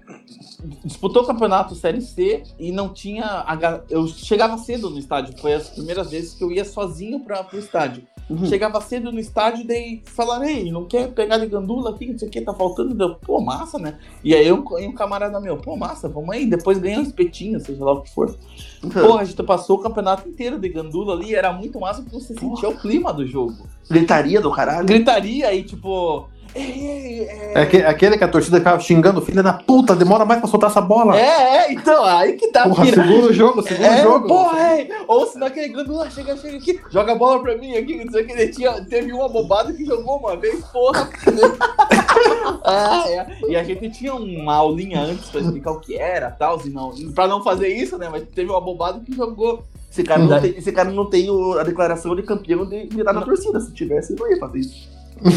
disputou o campeonato Série C e não tinha. eu chegava cedo no estádio. Foi as primeiras vezes que eu ia sozinho para o estádio. Uhum. Chegava cedo no estádio, daí falaram, ei, não quer pegar de gandula aqui, não sei o que, tá faltando. Deu, pô, massa, né? E aí eu e um camarada meu, pô, massa, vamos aí, depois ganha um espetinho, seja lá o que for. Porra, a gente passou o campeonato inteiro de gandula ali, era muito massa porque você sentia o clima do jogo. Gritaria do caralho. Gritaria aí, tipo. É... É aque- aquele que a torcida ficava xingando, filha da puta, demora mais pra soltar essa bola. É, é, então, aí que tá Porra, segura o jogo, segura É, o jogo. porra, é. Ou se não aquele gandula chega, chega aqui, joga a bola pra mim aqui, não sei o que. Ele tinha, teve uma bobada que jogou uma vez, porra. ah, é. E a gente tinha uma aulinha antes pra explicar o que era tal, e não, pra não fazer isso, né? Mas teve uma bobada que jogou. Esse cara, não Daí- tem, esse cara não tem o- a declaração de campeão de gritar na torcida. Se tivesse, não ia fazer isso.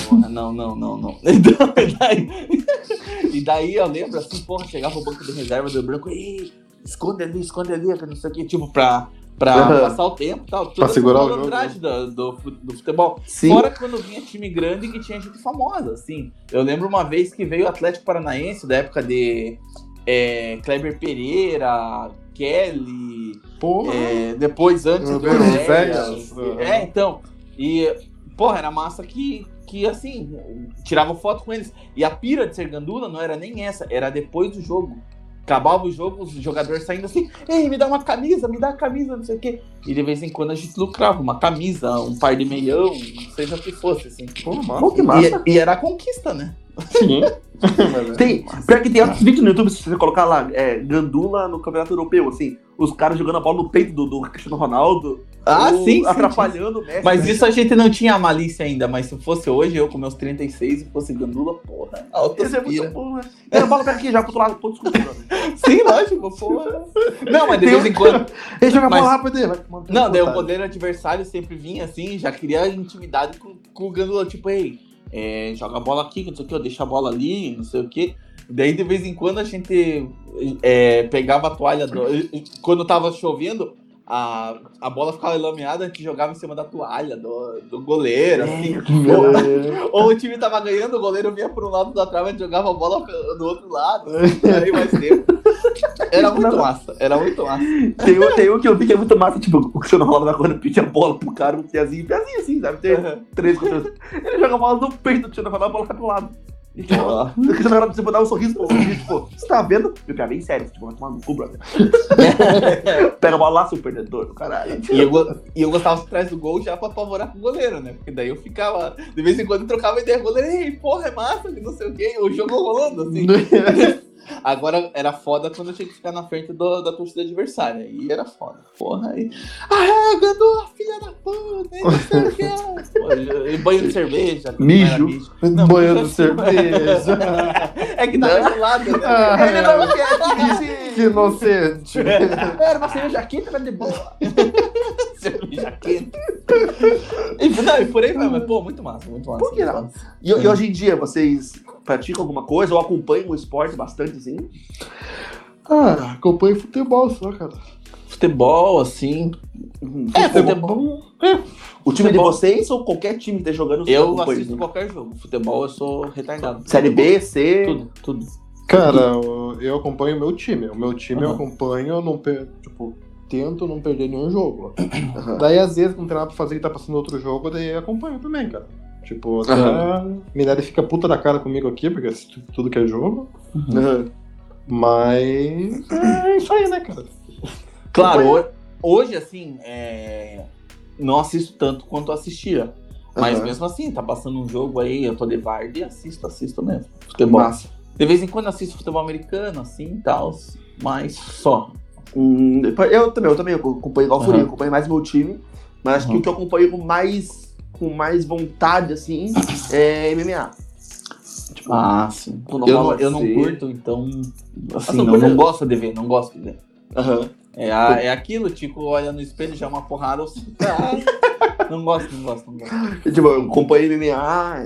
Porra, não, não, não, não. Então, e, daí, e daí eu lembro assim, porra, chegava o banco de reserva do branco, ei, esconde ali, esconde ali, não sei o que, tipo, pra, pra Aham. passar o tempo e tal. Essa segurar o malandragem do, do, fu- do futebol. Sim. Fora quando vinha time grande que tinha gente famosa, assim. Eu lembro uma vez que veio o Atlético Paranaense, da época de é, Kleber Pereira, Kelly, Porra. é, depois antes do Oséias. velhas. É, então. E, porra, era massa que, que assim, tirava foto com eles. E a pira de ser gandula não era nem essa, era depois do jogo. Acabava o jogo, os jogadores saindo assim, ei, me dá uma camisa, me dá a camisa, não sei o quê. E de vez em quando a gente lucrava, uma camisa, um par de meião, seja o que fosse, assim. Porra, massa. Pô, que massa. E, e era a conquista, né? Sim. Tem, pior que tem outros vídeos no YouTube, se você colocar lá, é, Gandula no Campeonato Europeu, assim, os caras jogando a bola no peito do, do Cristiano Ronaldo, Ah, ou sim, sim, atrapalhando o Messi. Mas né? isso a gente não tinha malícia ainda, mas se fosse hoje, eu com meus 36 e fosse gandula, porra, alta Esse é muito bom, né? Tem a bola pega aqui já pro outro lado, pô, desculpa. mano. Sim, lógico, porra. Não, mas de vez em quando. Ele joga a bola Mas- rápido no Não, daí o poder adversário sempre vinha assim, já queria intimidade com, com o Gandula, tipo, ei, é, joga a bola aqui, não sei o que, deixa a bola ali, não sei o que. Daí de vez em quando a gente é, pegava a toalha do. Quando tava chovendo, a, a bola ficava lameada, a gente jogava em cima da toalha do, do goleiro, assim. É. Ou o time tava ganhando, o goleiro vinha por um lado da trave, a gente jogava a bola do outro lado. Aí mais tempo. Era muito massa, era muito massa. Tem um, tem um que eu vi que é muito massa, tipo, o Cristiano Ronaldo vai correndo, pedir a bola pro cara, um piazinho, piazinho assim, sabe? Tem três contra três. Ele joga a bola no peito do Cristiano Ronaldo, a bola cai pro lado. E, tipo, Ronaldo precisa dar um sorriso pro sorriso, tipo, você tá vendo? Meu piá, bem sério, tipo, vai tomar no cu, brother. Pega a bola lá, do caralho. E eu, e eu gostava de trás do gol já pra apavorar com o goleiro, né? Porque daí eu ficava, de vez em quando eu trocava ideia com o goleiro, ei, porra, é massa, que não sei o quê, o jogo rolando, assim. Agora era foda quando eu tinha que ficar na frente do- da torcida adversária. Aí era foda. Porra, aí. Ah, é, Gandula, filha da puta, e E banho de cerveja. Mijo. não mijo. Não, Banhando mijo- cerveja. É que tava gelado, né? Ah, Ele não quer que Que inocente. Era uma cerveja quente, era de boa. cerveja quente. E, não, e por aí vai, mas, pô, muito massa, muito massa. Por que não? E, e hoje em dia, vocês praticam alguma coisa ou acompanham o esporte bastante, assim? Ah, acompanho futebol só, cara. Futebol, assim. É, futebol. O time Futebol. de vocês ou qualquer time que esteja jogando? Eu assisto assim? qualquer jogo. Futebol eu sou retardado. Série B, C. Tudo, tudo. Cara, eu- eu acompanho o meu time. O meu time eu Aham. acompanho, eu não per... tipo, tento não perder nenhum jogo. Aham. Daí, às vezes, não tem nada pra fazer e tá passando outro jogo, daí eu acompanho também, cara. Tipo, até Aham. Minelli fica puta da cara comigo aqui, porque assisto tudo que é jogo. Aham. Mas é isso aí, né, cara? Claro, ho- hoje, assim, é, não assisto tanto quanto eu assistia. Mas Aham. mesmo assim, tá passando um jogo aí, eu tô de Vard e assisto, assisto mesmo. Futebol. Massa. De vez em quando assisto futebol americano, assim e tal. Mas só. Hum, eu também, eu também acompanho igual o Furinho, acompanho mais meu time. Mas acho que o que eu acompanho com mais, com mais vontade, assim, é MMA. Tipo, Ah, sim. Quando Eu não, eu não curto, então. Assim, não não, gosto de ver, não gosto de ver. aham. É, a- é aquilo, tipo, olha no espelho, já é uma porrada, eu ah, não gosto, não gosto, não gosto. Tipo, eu acompanhei MMA,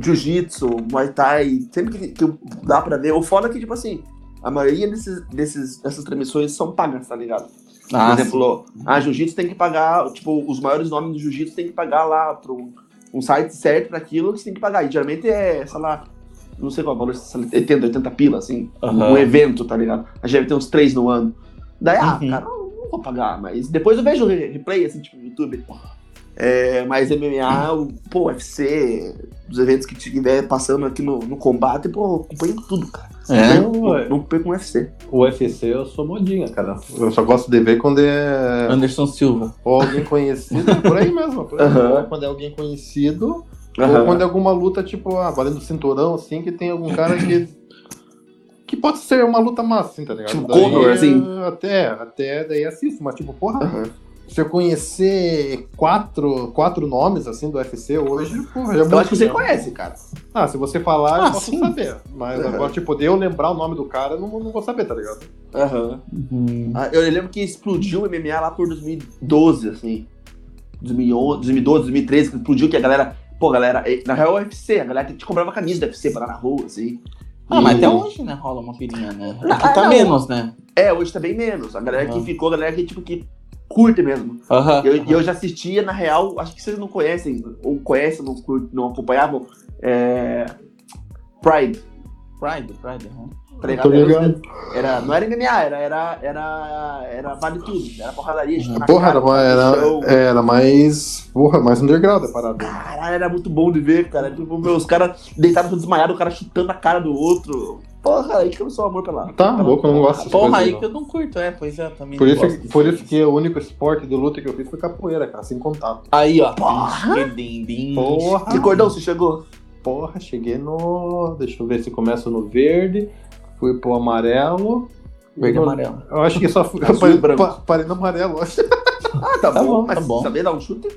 Jiu-Jitsu, Muay Thai, sempre que, que dá pra ver. O foda é que, tipo assim, a maioria desses, desses, dessas transmissões são pagas, tá ligado? Por Ah, exemplo, a Jiu-Jitsu tem que pagar, tipo, os maiores nomes do Jiu-Jitsu tem que pagar lá pro um, site certo pra aquilo que você tem que pagar. E geralmente é, sei lá, não sei qual é o valor, sei lá, 80, 80 pila, assim, Aham. um evento, tá ligado? A gente deve ter uns três no ano. Daí, ah, Uhum. cara, não vou pagar, mas depois eu vejo o re- replay, assim, tipo, no YouTube. É, mas MMA, o- pô, UFC, os eventos que tiver passando aqui no, no combate, pô, eu acompanho tudo, cara. É? Não, não, não perco um UFC. O UFC eu sou modinha, cara. Eu só gosto de ver quando é Anderson Silva. ou alguém conhecido, por aí mesmo. Por aí. Ou Quando é alguém conhecido, ou quando é alguma luta, tipo, ah, valendo cinturão, assim, que tem algum cara que. Que pode ser uma luta massa, assim, tá ligado? Tipo Daí, Conor, assim. Até, até daí assisto, mas tipo, porra. Se eu conhecer quatro, quatro nomes, assim, do UFC hoje, porra, já é Eu acho que você conhece, cara. Ah, se você falar, Ah, eu posso sim. saber. Mas Aham. agora, tipo, de eu lembrar o nome do cara, eu não, não vou saber, tá ligado? Aham. Uhum. Ah, Eu lembro que explodiu o MMA lá por 2012, assim. 2011, 2012, 2013, que explodiu que a galera. Pô, galera, eh, na real, o UFC, a galera te comprava camisa do UFC pra dar na rua, assim. Ah, mas até hoje, né, rola uma pirinha, né? Não, Aqui tá não. menos, né? É, hoje tá bem menos. A galera que ficou, a galera que, tipo, que curte mesmo. Aham. E eu, eu já assistia, na real, acho que vocês não conhecem, ou conhecem, não, cur- não acompanhavam, é... Pride. Pride, Pride, ligado? ligado. Era, não era MMA, era, era, era, era vale tudo. Era porradaria, na Porra, cara, era, mais- era, show. era mais. Porra, mais underground a parada. Caralho, era muito bom de ver, cara. Tipo, meu, os caras deitados desmaiados, o cara chutando a cara do outro. Porra, aí que começou o amor pela. Tá pela- louco, eu não gosto Porra, aí não. que eu não curto, é, pois é, também Por não isso, gosto por isso que o único esporte de luta que eu fiz foi capoeira, cara, sem contato. Aí, ó. Porra! Porra! Que cordão você chegou? Porra, cheguei no. Deixa eu ver se começa no verde, fui pro amarelo. Verde e No- amarelo. Eu acho que só fui. Azul eu parei, branco. pa- parei no amarelo, eu acho. Ah, tá, Tá bom, bom, mas tá bom. sabia dar um chute?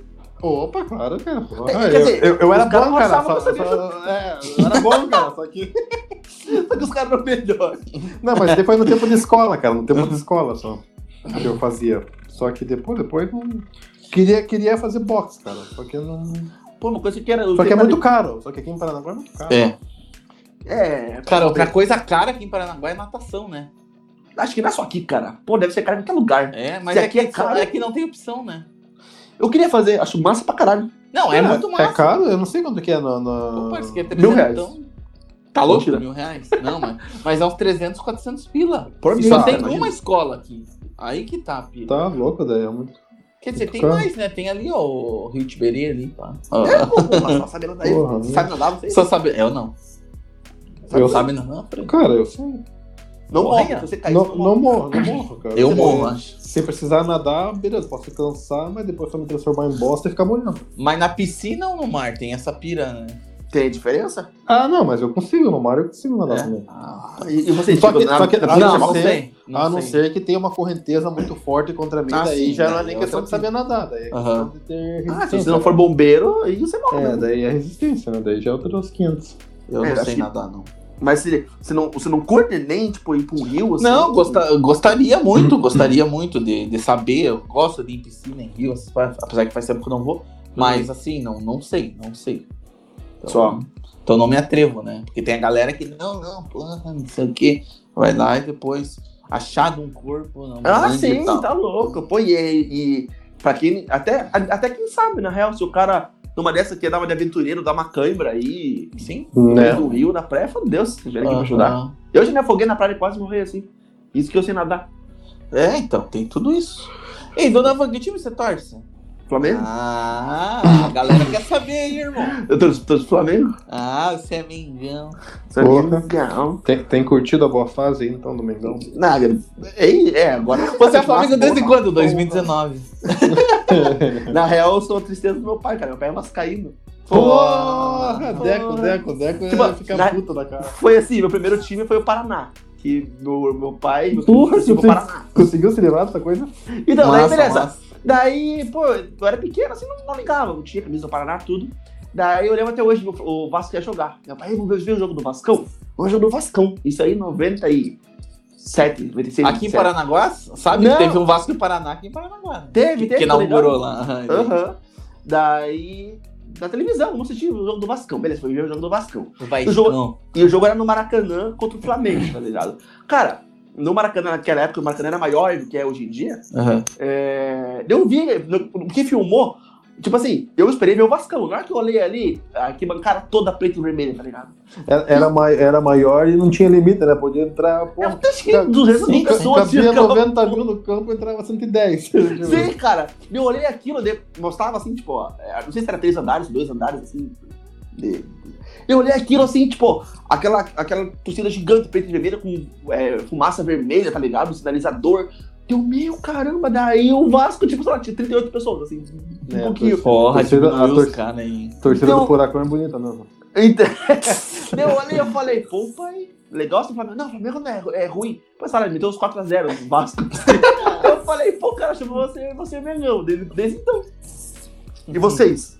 Opa, claro, cara. Porra, É, eu, quer dizer, eu, eu era bom, cara. Só, que eu só- é, eu era bom, cara. Só que. Só que os caras eram melhores. Não, mas depois no tempo de escola, cara. No tempo de escola só. Que eu fazia. Só que depois, depois não. Queria, queria fazer boxe, cara. Só que não. Pô, uma coisa que era. Só que é muito caro. Só que aqui em Paranaguá é muito caro. É. É. Cara, outra coisa cara aqui em Paranaguá é natação, né? Acho que não é só aqui, cara. Pô, deve ser caro em qualquer lugar. É, mas Se aqui, aqui é caro- é que não tem opção, né? Eu queria fazer, acho massa pra caralho. Não, é, muito massa. É caro? Eu não sei quanto que é no. no... Pô, que é Mil reais. trezentão. Tá louco? Mil reais? Não, mas, mas é uns 300, 400 pila. Por E só cara, tem imagina. uma escola aqui. Aí que tá, pila. Tá louco, daí é muito. Quer dizer, tem mais, né? Tem ali, ó, o Rio Tiberê ali, pá. É, pô, pô, só sabe nadar aí. Porra, Sabe nadar, você? Só sabe... Eu não. Eu- sabe não, Fred? Cara, eu sei. Não Morre, morre, né? você cai. Não, não morro, não morro, cara. Eu Se- morro, acho. Se precisar nadar, beleza, posso cansar, mas depois só me transformar em bosta e ficar molhando. Mas na piscina ou no mar? Tem essa pira, né? Tem diferença? Ah, não, mas eu consigo, no mar eu consigo nadar É? também. Ah, E, e você, Só tipo, que- na- só que- Ah, não, não, sei. sei. Não a não sei. ser que tenha uma correnteza muito forte contra mim, Ah, daí sim, já não é nem é questão de saber nadar, daí é de ter Ah, se você não for bombeiro, aí você morre. É, né? daí é resistência, né? Daí já é outros 500. Eu É, não sei que- nadar, não. Mas você, você, não, você não curte nem, tipo, ir pra um rio, assim? Não, gosta- gostaria muito, gostaria muito de, de saber. Eu gosto de ir em piscina, em rio, apesar que faz tempo que eu não vou. Mas assim, não, não sei, não sei. Então, Só. Então não me atrevo, né? Porque tem a galera que, não, não, porra, não sei o quê. Vai lá e depois achado um corpo, não Ah, sim, tal. tá louco. Pô, e, e pra quem. Até, até quem sabe, na real, se o cara numa dessa dar uma de aventureiro, dar uma cãibra aí. Sim. Né? No rio, na praia, fodeu se tiver Aham. ajudar. Eu já me afoguei na praia e quase morri assim. Isso que eu sei nadar. É, então, tem tudo isso. Ei, dona Van, que time você torce? Flamengo? Ah, a galera quer saber aí, irmão. Eu tô, tô de Flamengo? Ah, você é mengão. Porra. Legal. Tem, tem curtido a boa fase aí, então, do Mengão? Nada. É, é, agora. Você é Flamengo desde Porra, quando? 2019. Na real, eu sou a tristeza do meu pai, cara. Meu pai é vascaíno. Porra! Deco, Deco, Deco Tipo, ia ficar na- puto da cara. Foi assim, meu primeiro time foi o Paraná. Que meu, meu pai, meu Porra, filho, você- o Paraná. Conseguiu se livrar dessa coisa? Então, daí Massa, beleza. massa. Daí, pô, eu era pequeno, assim, não, não ligava. Eu tinha camisa do Paraná, tudo. Daí eu lembro até hoje, o o Vasco ia jogar. Meu pai, vamos ver o jogo do Vascão? Vamos jogo do Vascão. Isso aí em 97, 96. Aqui em 97. Paranaguá, sabe? Não. Teve um Vasco e Paraná aqui em Paranaguá. né? Teve, teve. Que inaugurou lá. Aham. Daí, na televisão, vamos assistir o jogo do Vascão. Beleza, foi ver o jogo do Vascão. Vai, O jogo- não. E o jogo era no Maracanã contra o Flamengo, tá ligado? Cara, no Maracanã, naquela época, o Maracanã era maior do que é hoje em dia. Aham. É... Eu vi, no, no que filmou, tipo assim, eu esperei ver o Vascão. Na hora que eu olhei ali, a arquibancada toda preta e vermelha, tá ligado? Era, era, mai- era maior e não tinha limite, né? Podia entrar, Eu porra. acho que 200 mil pessoas Cabia tinha campo. 90 mil no campo, entrava 110. Sim, cara. Eu olhei aquilo, mostrava assim, tipo, ó, é, não sei se era três andares, dois andares, assim. de- Eu olhei aquilo assim, tipo, aquela, aquela torcida gigante preta e vermelha com é, fumaça vermelha, tá ligado? O sinalizador. Eu, meu caramba, daí o Vasco, tipo, sei lá, tinha 38 pessoas, assim, um É, pouquinho. Porra, Torcida- diminuiu a os torcida- caras aí. Torcida Então- do Furacão é bonita mesmo. Então, eu olhei e eu falei, pô, pai, legal esse Flamengo. Não, o Flamengo não é, é ruim. Pô, sabe, me deu uns 4x0 no Vasco. eu falei, pô, cara, chamou você, você é Mengão, desde, desde então. E vocês?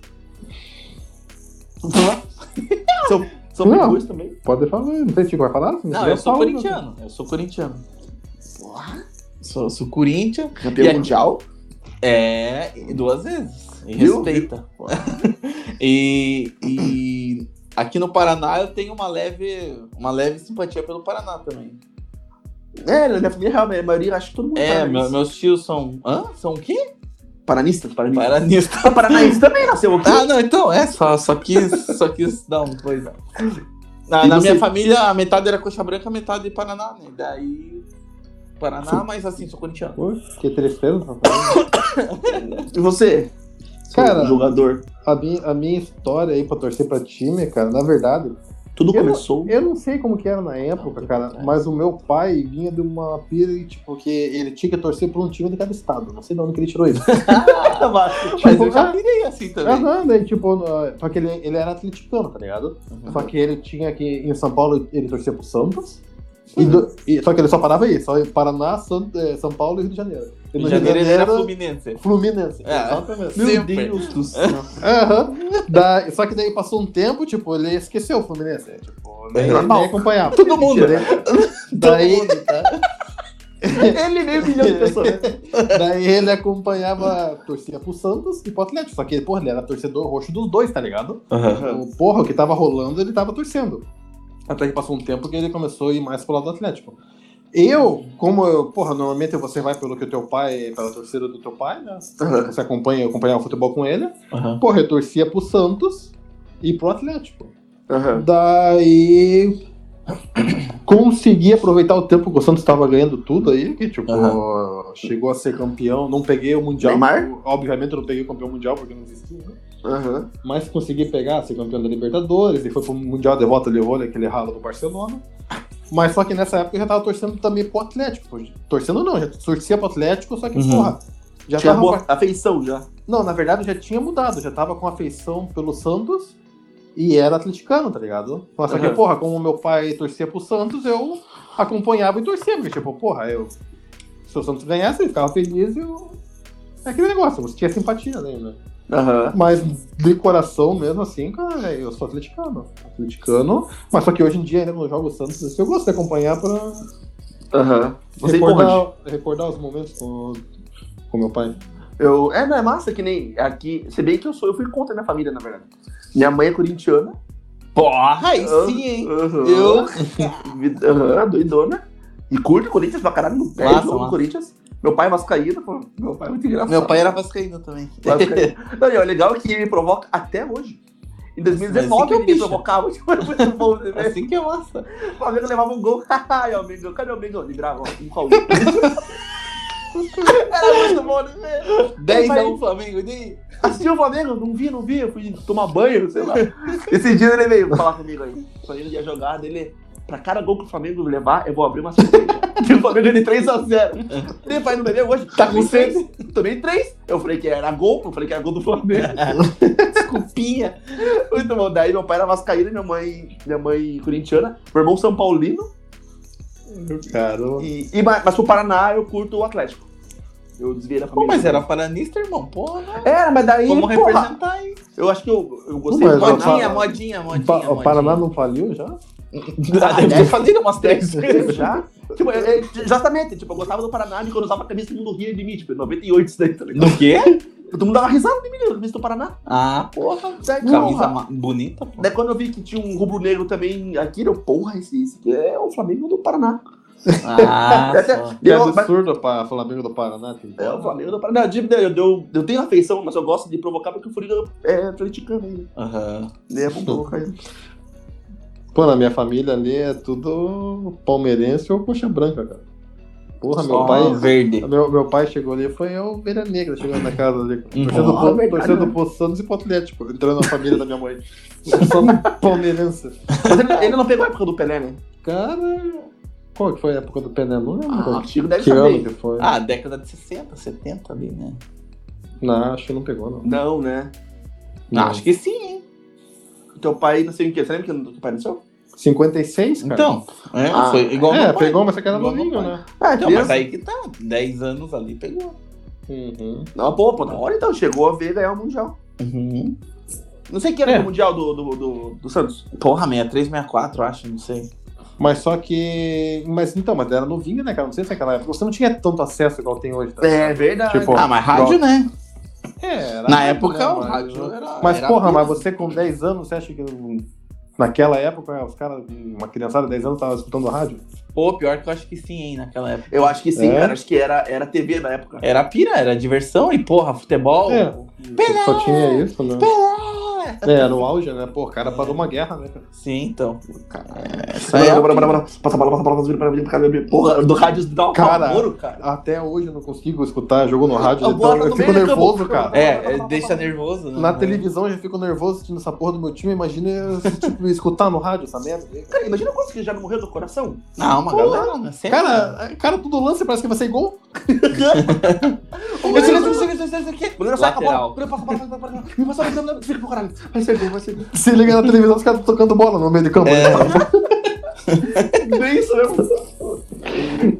São são Não. Também? Pode falar, não sei se vai falar. Não, eu sou fala, corintiano. Eu sou corintiano. Porra, Sou, sou Corinthians. campeão E é- mundial? É, duas vezes. E Viu? respeita. e, e aqui no Paraná eu tenho uma leve, uma leve simpatia pelo Paraná também. É, na minha família, realmente, a maioria, acho que todo mundo É, meu- meus tios são. Hã? São o quê? Paranistas, paranistas. Paranista. O Paranaense também nasceu aqui. Ah, não, então, é, só, só quis, só quis dar uma coisa. Na, E na você- minha família, a metade era coxa branca, a metade Paraná, né? Daí. Paraná, mas assim, sou corintiano. Poxa, que tristeza. rapaz. E você? Cara- jogador. A minha, a minha história aí pra torcer pra time, cara, na verdade, Tudo Eu- começou. eu não sei como que era na época, tempo cara, atrás. mas o meu pai vinha de uma pira, e, tipo, que ele tinha que torcer por um time de cada estado. Não sei de onde que ele tirou isso. Mas eu já virei assim também. Aham, daí, tipo, no- só que ele, ele era atleticano, tá ligado? Uhum. Só que ele tinha que, em São Paulo, ele torcia pro Santos. E do- e- só que ele só parava aí, só em Paraná, San- eh, São Paulo e Rio de Janeiro. Em janeiro ele era Fluminense. Fluminense. É. Exatamente. Meu Sempre. Deus do céu. Da- Só que daí passou um tempo, tipo, ele esqueceu o Fluminense. né? Tipo, nem, normal. nem acompanhava. Todo mundo. Daí, daí, Ele meio milhão de pessoas. daí ele acompanhava, torcia pro Santos e pro Atlético. Só que, porra, ele era torcedor roxo dos dois, tá ligado? O, porra, o que tava rolando, ele tava torcendo. Até que passou um tempo que ele começou a ir mais pro lado do Atlético. Eu, como eu, porra, normalmente você vai pelo que o teu pai, pela torcida do teu pai, né? Você acompanha, acompanhava o futebol com ele. Aham. Porra, eu torcia pro Santos e pro Atlético. Aham. Daí consegui aproveitar o tempo que o Santos estava ganhando tudo aí, que tipo, chegou a ser campeão. Não peguei o Mundial. Neymar? Obviamente eu não peguei o campeão mundial porque não existia, né? Aham. Mas consegui pegar, ser campeão da Libertadores, e foi pro Mundial de volta de vôlei, aquele ralo do Barcelona. Mas só que nessa época eu já tava torcendo também pro Atlético. pô. Torcendo não, já torcia pro Atlético, só que, Uhum. porra, já Tinha tava. boa afeição já. Não, na verdade já tinha mudado, já tava com afeição pelo Santos e era atleticano, tá ligado? Mas só que, Aham. porra, como meu pai torcia pro Santos, eu acompanhava e torcia, porque, tipo, porra, eu. Se o Santos ganhasse, eu ficava feliz e eu. É aquele negócio, você tinha simpatia né, Aham. Mas de coração mesmo assim, cara, eu sou atleticano. Atleticano, mas só que hoje em dia ainda não jogo o Santos, eu gosto de acompanhar pra Aham. Você empolgante. recordar, recordar os momentos com, com meu pai. Eu, é, não é massa que nem aqui. Se bem que eu sou, eu fui contra a minha família, na verdade. Minha mãe é corintiana. Porra, aí sim, hein? Aham. Eu. Aham, doidona. E curte o Corinthians pra caralho, não perde. Corinthians. Meu pai é vascaíno, pô. Meu pai é muito engraçado. Meu pai era vascaíno também. Vascaíno. Não, e é legal que ele me provoca até hoje. Em Mas assim 2019 que é o ele me provocava, tipo, era muito bom de ver. Assim que é massa. O Flamengo levava um gol, haha, o Mengão, cadê o Mengão? Ele grava, um Raul. Era muito bom de ver. 10 Mas- a 1 Flamengo. Daí? Assistiu o Flamengo? Não vi, não vi. Eu fui tomar banho, sei lá. Esse dia ele veio falar comigo aí. O Flamengo ia jogar dele. Pra cada gol que o Flamengo levar, eu vou abrir uma cerveja. E o Flamengo ele 3x0. Ele vai no bebê hoje. Tá com três. Tomei 3. Eu falei que era gol, eu falei que era gol do Flamengo. Desculpinha. Muito bom. Daí meu pai era vascaíno, minha mãe, minha mãe corintiana. Meu irmão São Paulino. Cara, E, e, mas pro Paraná eu curto o Atlético. Eu desviei da Pô, família. mas era paranista, irmão. Porra. Era, mas daí, Vamos porra, representar aí. eu acho que eu, eu gostei Mas Modinha, Paraná. modinha, modinha. O, Pa- o modinha. Paraná não faliu já? Ah, deve ter falido umas três vezes. Já? Tipo, é, é, justamente, tipo, eu gostava do Paraná de quando eu usava a camisa todo mundo ria de mim, tipo, em 98 isso daí, tá ligado? Do quê? Todo mundo dava risada de mim, na camisa do Paraná. Ah, porra. Daí, Camisa porra, bonita, daí quando eu vi que tinha um rubro-negro também aqui, eu, porra, esse, esse aqui é o Flamengo do Paraná. Ah, Até- só. Que Deu- mas- absurdo para Flamengo do Paraná. Tipo. É o Flamengo do Paraná. Não, eu, eu, eu tenho afeição, mas eu gosto de provocar porque o Furiga é atleticano ainda. Aham. É bom provocar ele. Pô, na minha família ali é tudo palmeirense ou coxa branca, cara. Porra, meu Só pai. verde. Meu, meu pai chegou ali, foi eu, ovelha negra, chegando na casa ali. Torcendo torcendo pro Santos e pro Atlético, entrando na família da minha mãe. Só palmeirense. Mas ele, ele não pegou a época do Pelé, né? Cara, qual que foi a época do Pelé? Não lembro. Ah, o Chico deve que ano saber. que foi? Ah, década de 60, 70 ali, né? Não, acho que não pegou, não. Não, né? Não. Acho que sim, hein? Teu pai nasceu em quê? Você lembra que que teu pai nasceu? 56, cara? Então, é, Ah, foi igual é, meu pai. pegou, mas você que era novinho, né? Ah, Então, mas aí que tá, 10 anos ali pegou. Uhum. Não, pô, pô, na hora então, chegou a ver ganhar o Mundial. Uhum. Não sei que era É. o Mundial do, do, do, do Santos. Porra, 63, 64, acho, não sei. Mas só que. Mas então, mas era novinho, né, cara? Não sei se naquela época. Você não tinha tanto acesso igual tem hoje, tá? É verdade. Tipo, Ah, mas rádio, né? É, era Na rádio, época, né, o rádio era. Mas, era porra, mas você com 10 anos, você acha que naquela época os caras, uma criançada de 10 anos, tava escutando rádio? Pô, pior que eu acho que sim, hein, naquela época. Eu acho que sim, É? cara. Acho que era, era TV na época. Era pira, era diversão e, porra, futebol. É. Só tinha isso, né? Pelé! É, era o auge, né? Pô, o cara parou uma guerra, né, cara? Sim, então. É, Essa aí é a bora, bora. Passa a bola, passa a bola, passa a bola, passa a bola. Porra, do rádio dá um Cara, pavoro, cara. Até hoje eu não consigo escutar jogo no rádio, A então eu no fico nervoso, cara. É, é, deixa nervoso, né? Na televisão eu já fico nervoso assistindo essa porra do meu time, imagina tipo, escutar no rádio essa merda. Cara, imagina quantos que já morreu do coração. Não, uma galera, né? Cara, cara, tudo lance parece que vai ser gol. Me fica pro caralho. Vai ser gol, vai ser gol. Se liga na televisão, os caras tocando bola no meio de campo. É. É isso mesmo.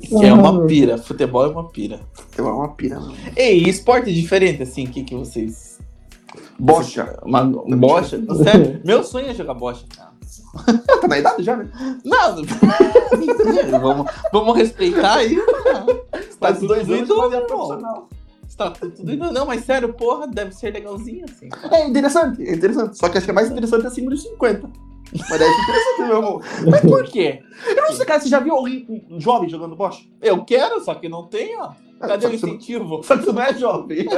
Que é uma pira. Futebol é uma pira. É uma pira, mano. Ei, e esporte diferente, assim, o que, que vocês. Bocha. Uma um bocha? Sério? Meu sonho é jogar bocha, cara. Tá na idade já, né? Não, vamos, vamos respeitar aí. Está Faz tudo dois anos indo, profissional. Está tudo indo. Não, mas sério, porra, deve ser legalzinho, assim. É interessante, é interessante. Só que acho que é mais interessante acima dos 50. Mas é interessante, meu amor. Mas por quê? Eu não sei, cara, você já viu alguém um jovem jogando bocha? Eu quero, só que não tem, ó. Cadê Só o incentivo? Só que você não é jovem.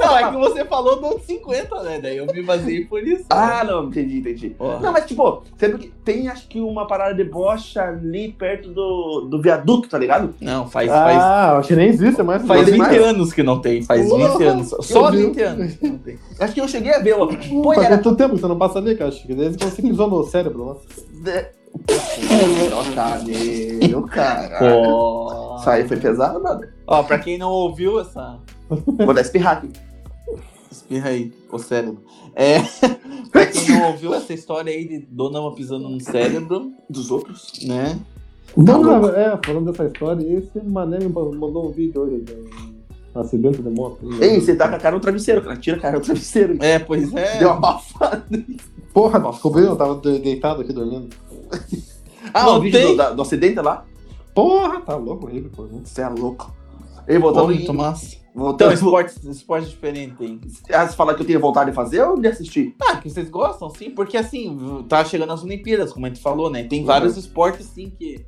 Não, é que você falou do 50, né? Daí eu me baseei por isso. Ah, não, entendi, entendi. Porra. Não, mas tipo, sempre que tem acho que uma parada de bocha ali perto do, do viaduto, tá ligado? Não, faz, faz, Ah, acho que nem existe mais. faz tem 20 mais? anos que não tem. Faz Porra, 20 anos. Só eu vi. 20 anos que não tem. Acho que eu cheguei a ver, ó. Pô, faz era. quanto tempo que você não passa ali, cara? Acho que desde que você pisou no cérebro lá. Otário, cara. Pô. Isso aí foi pesado, nada. Ó, pra quem não ouviu essa. Vou dar espirrar aqui. Espirra aí, o cérebro. É. pra quem não ouviu essa história aí de Dona pisando no cérebro, Dos outros. né? Não, louco. é, falando dessa história, esse mané me mandou um vídeo hoje um acidente de moto. Ei, você tá com a cara no travesseiro, cara. Tira a cara no travesseiro. É, pois é. Deu uma abafada. Porra, descobriu, eu tava de- deitado aqui dormindo. Ah, Não o vídeo tem? do, da- do acidente lá? Porra, tá louco, horrível, pô. Você é louco. Ei, Pô, voltando muito massa. Então, Voltando... esporte, esporte diferente hein? Ah, você falar que eu tenho vontade de fazer ou de assistir? Ah, que vocês gostam, sim, porque assim, tá chegando as Olimpíadas, como a gente falou, né? Tem vários esportes, sim, que.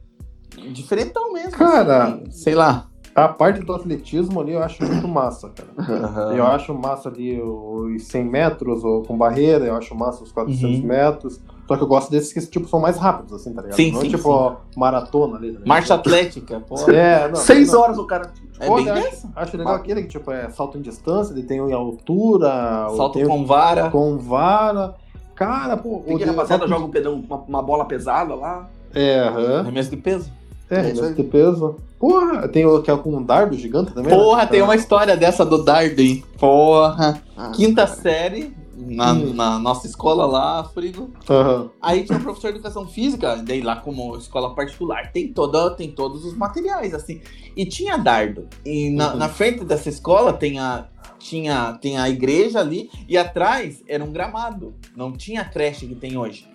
Diferentão mesmo. Cara, assim, sei lá. A parte do atletismo ali eu acho muito massa, cara. Eu acho massa ali os 100 metros ou com barreira, eu acho massa os 400 Uhum. metros. Só que eu gosto desses que tipo, são mais rápidos, assim, tá ligado? Sim, não sim, é tipo sim. ó, maratona ali. Tá ligado? Marcha atlética, pô. É, não, Seis não. horas o cara. É Pô, bem acho, acho legal aquele que tipo, é salto em distância, ele tem em altura, Salto tem com vara. com vara. Cara, pô. Tem o que rapaziada salto- joga um pedão, uma, uma bola pesada lá. É, aham. Arremesso de peso. É, É aí. de peso. Porra, tem o que é com um dardo gigante também. né? Porra, tem Ah. uma história dessa do dardo, hein? Porra. Ah, Quinta cara. série, na, na nossa escola lá, Frigo. Aham. Aí tinha um professor de educação física, daí lá como escola particular, tem, toda, tem todos os materiais, assim. E tinha dardo. E na, Uhum. na frente dessa escola tem a, tinha, tem a igreja ali, e atrás era um gramado. Não tinha a creche que tem hoje.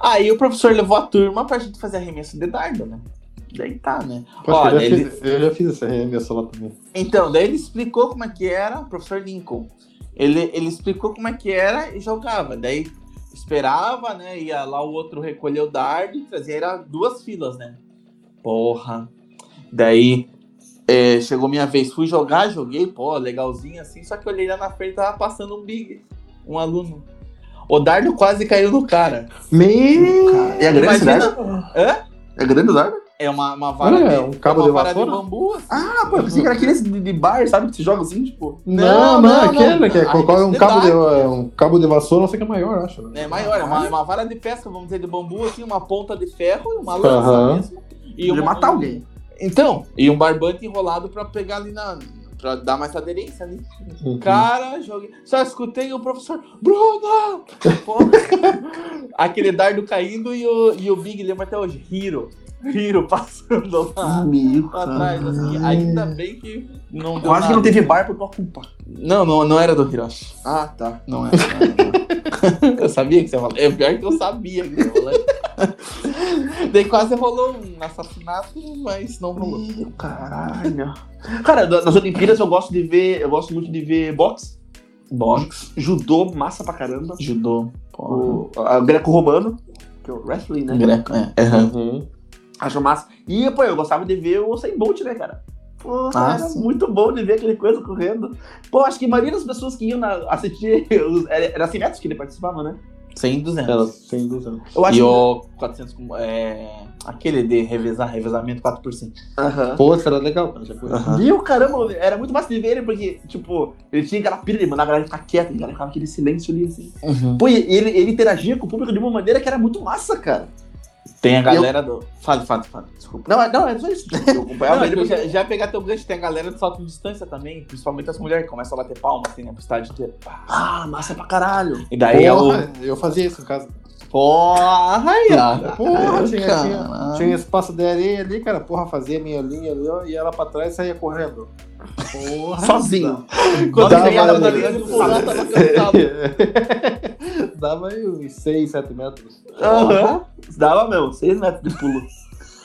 Aí o professor levou a turma pra gente fazer arremesso de dardo, né? Daí tá, né? Que Olha, eu, já ele- fiz, eu já fiz essa arremesso lá também. Então, daí ele explicou como é que era, o professor Lincoln. Ele, ele explicou como é que era e jogava. Daí esperava, né? Ia lá o outro recolher o dardo e trazia. Era duas filas, né? Porra. Daí é, chegou minha vez, fui jogar, joguei, pô, legalzinho assim. Só que eu olhei lá na frente tava passando um big, um aluno. O dardo quase caiu no cara. Meu! E é grande Imagina- dardo? Hã? É grande o dardo? É uma, uma vara, Olha, de, é um cabo é uma de vara de vassoura? bambu. assim. Ah, pô, eu pensei que era aqueles de, de bar, sabe? Que se joga assim, tipo. Não, não, não, aquele não. que é, qual é um cabo, de, é um cabo de vassoura, não sei que é maior, acho. Né? É maior, é uma, é uma vara de pesca, vamos dizer, de bambu, assim, uma ponta de ferro e uma lança mesmo. E uma- matar alguém. Então, e um barbante enrolado pra pegar ali na. pra dar mais aderência ali. Uhum. Cara, joguei. Só escutei o professor, Bruno! Aquele dardo caindo e o, e o Big lembra até hoje, Hiro. Hiro passando lá. Meu, Pra trás, assim. Ainda bem que não deu Quase que não teve bar por tua culpa. Não, não, não era do Hiroshi. Ah, tá. Não era. não era, não. eu sabia que você ia falar. É pior que eu sabia que você ia falar. Daí quase rolou um assassinato, mas não rolou. Meu caralho. Cara, nas Olimpíadas eu gosto de ver. Eu gosto muito de ver boxe, Box, judô, massa pra caramba. judô, O, a greco-romano, que é o wrestling, né? greco, é. Uhum. Acho massa. E, pô, eu gostava de ver o Sem Bolt, né, cara? Pô, Ah, era sim. muito bom de ver aquele coisa correndo. Pô, acho que a maioria das pessoas que iam na- assistir os, era, era 100 metros que ele participava, né? 100 e 200. Era 100, 200. Eu acho e que... o 400, com- é, aquele de revezar, revezamento 4%. Aham. Pô, isso era legal, cara. Já foi. E o caramba, era muito massa de ver ele, porque, tipo, ele tinha aquela pira de mandar a galera ficar quieta, e galera ficava aquele silêncio ali, assim. Pô, e ele, ele interagia com o público de uma maneira que era muito massa, cara. Tem a galera do. Fale, fale, fale. Desculpa. Não, é- não, é só isso. Tipo, eu acompanhava ele eu já, já pegar teu gancho, tem a galera de salto de distância também, principalmente as mulheres que começam a bater palma assim, né, pro estádio inteiro. Ah, massa pra caralho. E daí é o. Porra, eu fazia isso em casa. Porra, aí, ó. Porra, tinha, tinha, tinha espaço de areia ali, cara. Porra, fazia minha linha ali, ó, e ela pra trás e saía correndo. Porra. Sozinho. Quando Dava chegava na ali. linha de fundo, tava cansado. Dava aí uns 6, 7 metros. Aham. Dava mesmo, 6 metros de pulo.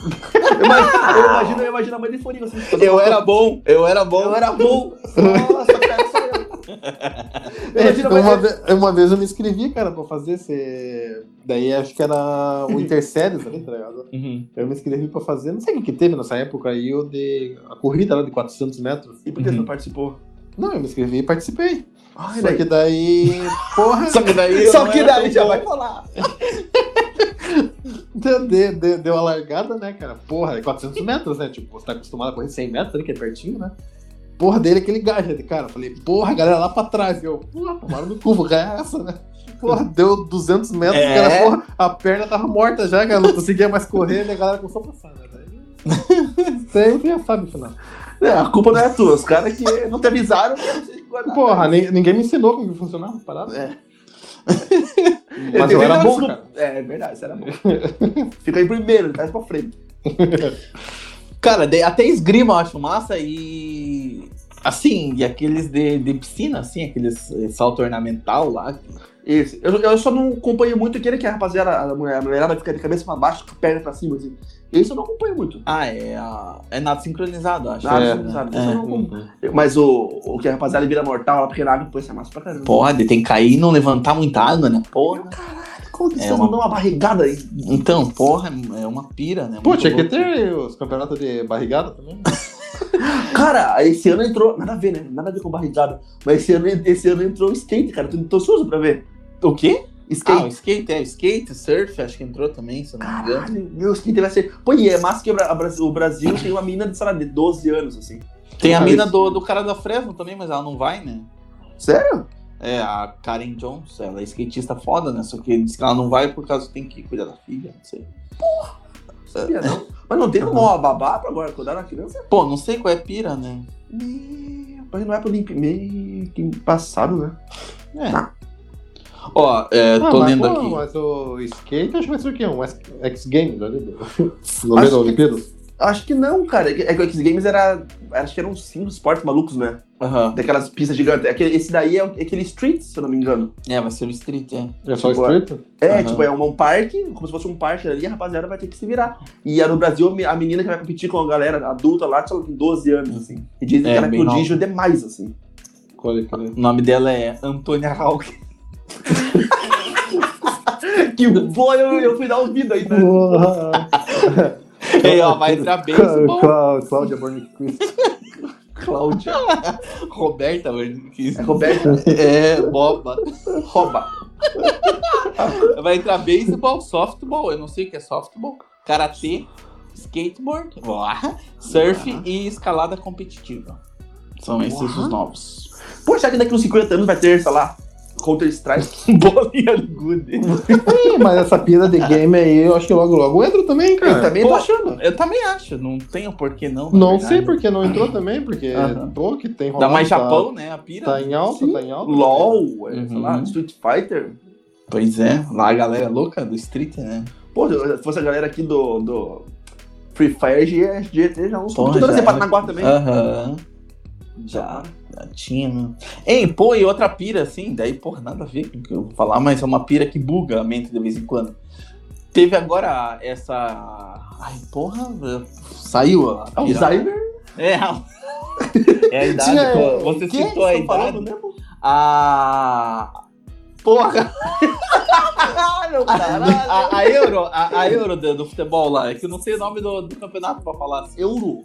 eu, imagino, eu, imagino, eu imagino a mãe de Forinho assim. Eu era bom, eu era bom. Eu era bom. Nossa, cara, só eu. Eu imagino a mãe uma, ve- uma vez eu me inscrevi, cara, pra fazer esse. Daí acho que era o Interséries ali, tá ligado? Uhum. Eu me inscrevi pra fazer, não sei o que que teve nessa época aí, eu de. A corrida lá de 400 metros. E por que você não participou? Não, eu me inscrevi e participei. Ai, Só daí- que daí. Porra! Só que daí. eu Só que daí já bom. vai falar. Deu, deu, deu, a largada, né, cara? Porra, é 400 metros, né? Tipo, você tá acostumado a correr 100 metros ali, que é pertinho, né? Porra, dele aquele gás, né, cara? Falei, porra, a galera lá pra trás. Eu, porra, tomaram no cu, que é essa, né? Porra, deu 200 metros, É. cara, porra, a perna tava morta já, cara, não conseguia mais correr, e a galera começou a passar, né? Sempre já sabe o final. É, a culpa não é tua. Os caras que não te avisaram guardar. Porra, nem- ninguém me ensinou como funcionava a parada. É. Mas eu era bom, cara. É, é verdade, você era bom. Fica aí primeiro, traz pra frente. Cara, até esgrima eu acho massa e. Assim, e aqueles de, de piscina, assim, aqueles eh, salto ornamental lá. Esse. Eu, eu só não acompanho muito aquele que a rapaziada, a mulher- a mulherada fica de cabeça pra baixo, com perna pra cima, assim. Esse eu não acompanho muito. Ah, é, é nada sincronizado, acho. Nada né? sincronizado, É. isso eu não acompanho. Mas o, o que a rapaziada vira mortal lá, porque na água, pô, isso é massa pra caramba. Pode, tem que cair e não levantar muita água, né? Porra. Como que É vocês uma- uma barrigada aí? Então, porra, é uma pira, né? Pô, tinha que ter os campeonatos de barrigada também. Cara, esse ano entrou. Nada a ver, né? Nada a ver com barrigada. Mas esse ano, esse ano entrou skate, cara. Tô, tô ansioso pra ver. O quê? Ah, o Skate. skate, é, skate, surf, acho que entrou também, se eu não me engano. Caralho, meu, skate vai ser. Pô, e é massa que o Bra- o Brasil tem uma menina de, sei lá, de 12 anos, assim. Tem a mina do, do cara da Fresno também, mas ela não vai, né? Sério? É, a Karen Jones, ela é skatista foda, né? Só que diz que ela não vai por causa que tem que cuidar da filha, não sei. Sabia não. Mas não tem uma babá pra agora cuidar da criança? Pô, não sei qual é pira, né? Meu, mas não é pro limpo. Meio que passado, né? É. Ó, é, tô Ah, mas, lendo pô, aqui. Mas o skate, acho que vai ser o quê? Um X- X Games ali? do- No meio da que- Olimpíadas? Acho que não, cara. É que é o X Games era. Acho que eram cinco esportes malucos, né? Aham. Daquelas pistas gigantes. Aquele- Esse daí é aquele Street, se eu não me engano. É, vai ser o Street, é. É só Tipo, street? É, Aham. tipo, é um, um parque, como se fosse um parque ali, a rapaziada vai ter que se virar. E no Brasil, a menina que vai competir com a galera adulta lá, ela tem 12 anos, assim. E dizem É, que ela é prodígio demais, assim. Olha que O nome dela é Antônia Hawk. Que bom, eu, eu fui dar ouvido aí, né? Ei, ó, vai entrar bem. Clá- Cláudia Borniquist. Cláudia. Roberta, que- É Roberta. É, boba. Rouba. Vai entrar beisebol, softball, eu não sei o que é softball, karatê, skateboard, uá, surf Uá. e escalada competitiva. São esses Uá. os novos. Será que daqui uns 50 anos vai ter, sei lá, Counter-Strike? Bolinha good. Ih, mas essa pira de game aí, eu acho que logo logo entra também, cara. Eu também tô achando. Eu também acho, não tenho por que não. Não verdade. sei porque não entrou também, porque Aham. pô, que tem Dá mais tá- Japão, né? A pira. Tá, em alta, Sim. tá em alta. LOL, é, sei Uhum. lá, Street Fighter. Pois é, lá a galera louca do street, né? Pô, se fosse a galera aqui do, do Free Fire, já, já uns Pô, computadores era. Paranaguá também. Aham. Já, já tinha. Ei, pô, e outra pira assim, daí, porra, nada a ver com o que eu vou falar, mas é uma pira que buga a mente de vez em quando. Teve agora essa. Ai, porra, saiu a. pira. Alzheimer? É, a- é a idade. Tinha- pô, Você Que? citou a idade. falando mesmo? A. Porra! Meu caralho. A, a Euro, a, a Euro do, do futebol lá, é que eu não sei o nome do, do campeonato pra falar assim. Euro.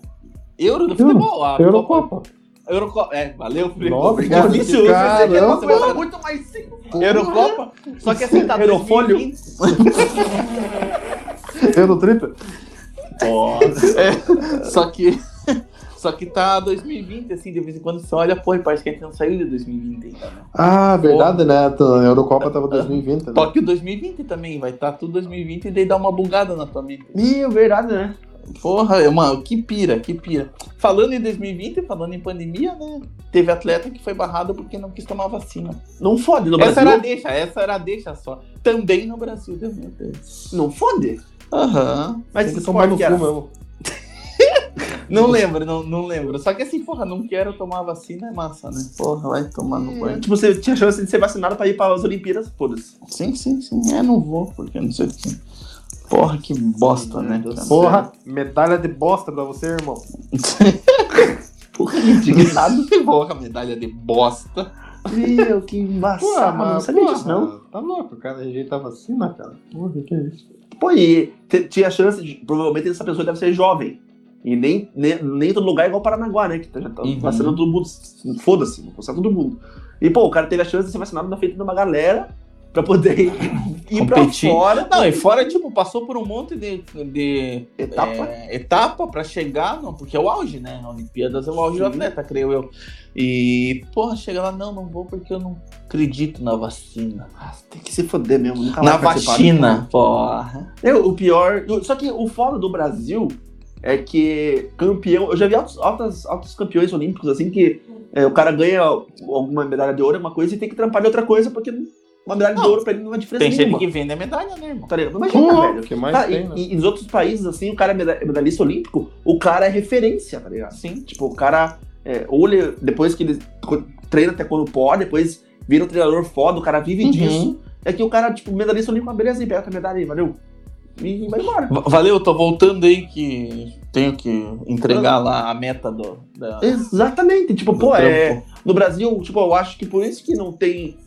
Euro do futebol, a Copa- Eurocopa. É, valeu, Felipe. Nossa, Obrigado. que caramba. você vai falar muito mais cinco. Eurocopa. Só que assim, tá Eurofólio. 2020. Eurotrip. É, só que. Só que tá 2020, assim, de vez em quando você olha, pô, e parece que a gente não saiu de 2020 ainda, né? Ah, verdade, né? A Eurocopa tava 2020, né? Só que o 2020 também, vai estar tá tudo 2020 e daí dá uma bugada na tua mente. Meu, verdade, né? Porra, é uma, que pira, que pira. Falando em 2020, falando em pandemia, né? Teve atleta que foi barrado porque não quis tomar vacina. Não fode no essa Brasil. era a deixa, essa era a deixa só. Também no Brasil, meu Deus. Não fode? Aham. Mas Tem esse que tomar no cu era? mesmo. Não lembro, não, não lembro. Só que assim, porra, não quero tomar vacina é massa, né? Porra, vai tomar no banho. Tipo, você tinha chance de ser vacinado pra ir para as Olimpíadas, foda-se. Sim, sim, sim. É, não vou, porque não sei o que. Porra, que bosta, né? Porra, medalha de bosta pra você, irmão. Porra, indignado. Porra, medalha de bosta. Meu, que embaçado. não sabia porra, disso, não. Tá louco, o cara rejeitar vacina, cara. Porra, que é isso? Pô, e tinha chance de. Provavelmente essa pessoa deve ser jovem. E nem, nem, nem todo lugar é igual Paranaguá, né? Que já tá Uhum. vacinando todo mundo. Foda-se, vou todo mundo. E, pô, o cara teve a chance de ser vacinado na frente de uma galera pra poder ir pra fora. Não, e fora, tipo, passou por um monte de, de Etapa. é, etapa pra chegar, não, porque é o auge, né? A Olimpíadas é o auge do Sim. atleta, creio eu. E, porra, chega lá, não, não vou porque eu não acredito na vacina. Ah, tem que se foder mesmo. Nunca na vacina, porra. Eu, o pior. Só que o foda do Brasil é que campeão. Eu já vi altos, altos, altos campeões olímpicos assim que é, o cara ganha alguma medalha de ouro, uma coisa, e tem que trampar de outra coisa, porque uma medalha de Não. ouro pra ele não é diferença Tem nenhuma. que vende a medalha, né, irmão? Tá ligado? Imagina, Pô, velho. o que mais Tá, tem, e, né? e nos outros países, assim, o cara é é medalhista olímpico, o cara é referência, tá ligado? Sim. Tipo, o cara, é, ele, depois que ele treina até quando pode, depois vira um treinador foda, o cara vive Uhum. disso. É que o cara, tipo, medalhista olímpico, beleza, aí pega a medalha aí, valeu. E vai embora. Va- Valeu, tô voltando aí que tenho que entregar lá a meta do, da, Exatamente. Tipo, do pô, é. trampo. No Brasil, tipo, eu acho que por isso que não tem.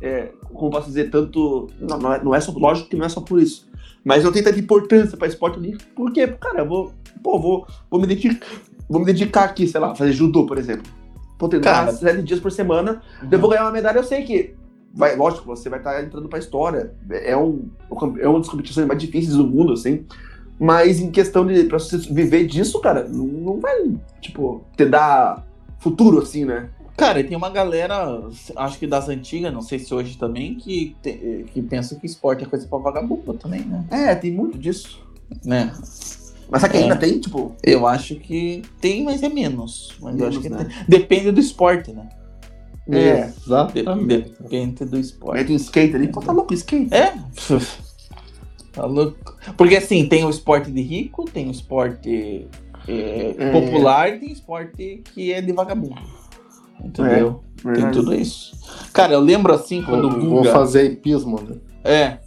É, como posso dizer, tanto. Não, não, é, não é só. Lógico que não é só por isso. Mas não tem tanta importância pra esporte olímpico. Por quê? Cara, eu vou. Pô, vou, vou me dedicar. Vou me dedicar aqui, sei lá, fazer judô, por exemplo. Vou treinar sete dias por semana. Eu vou ganhar uma medalha, eu sei que. Vai, lógico, você vai estar entrando pra história. É, um, é uma das competições mais difíceis do mundo, assim. Mas em questão de. Pra você viver disso, cara, não, não vai, tipo, te dar futuro, assim, né? Cara, e tem uma galera, acho que das antigas, não sei se hoje também, que, te- que pensa que esporte é coisa pra vagabundo também, né? É, tem muito disso. né? Mas será que É. ainda tem, tipo. Eu acho que tem, mas é menos. Mas eu Menos, acho que né? tem. Depende do esporte, né? É. De- Exatamente. Depende do esporte. Tem o skate ali. Pô, tá louco o skate? É? Tá louco. Porque assim, tem o esporte de rico, tem o esporte é, É. popular e tem esporte que é de vagabundo. Entendeu? Tem Verdade. tudo isso. Cara, eu lembro assim quando o Vou, vou Guga. fazer hipismo, né? É.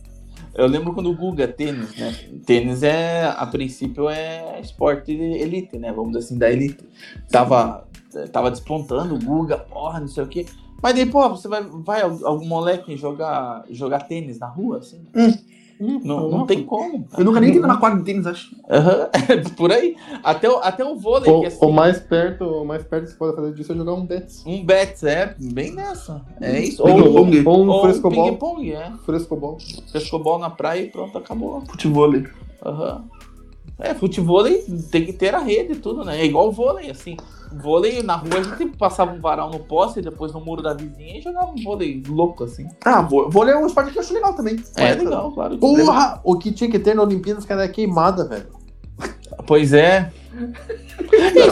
Eu lembro quando o Guga tênis, né? Tênis é, a princípio, é esporte de elite, né? Vamos dizer assim, da elite. Tava, tava despontando o Guga, porra, não sei o quê. Mas daí, pô, você vai, vai algum moleque jogar, jogar tênis na rua, assim? Não, não tem como. Eu nunca nem entrei numa quadra de tênis, acho. Aham, Por aí. Até o, até o vôlei, O, que é assim, o mais perto, o mais perto que você pode fazer disso é jogar um Betis. um bet, é bem nessa. É isso. Ping Ou, pong. Ou um ou frescobol. ping-pong, é. Frescobol. Frescobol na praia e pronto, acabou. Futebol. Aham. É, futebol tem que ter a rede e tudo, né? É igual o vôlei, assim. Vôlei na rua a gente passava um varal no poste depois no muro da vizinha e jogava um vôlei louco, assim. Ah, vôlei é um esporte que eu acho legal também. É legal, claro. Porra! O que tinha que ter na Olimpíadas, cara, é queimada, velho. Pois é.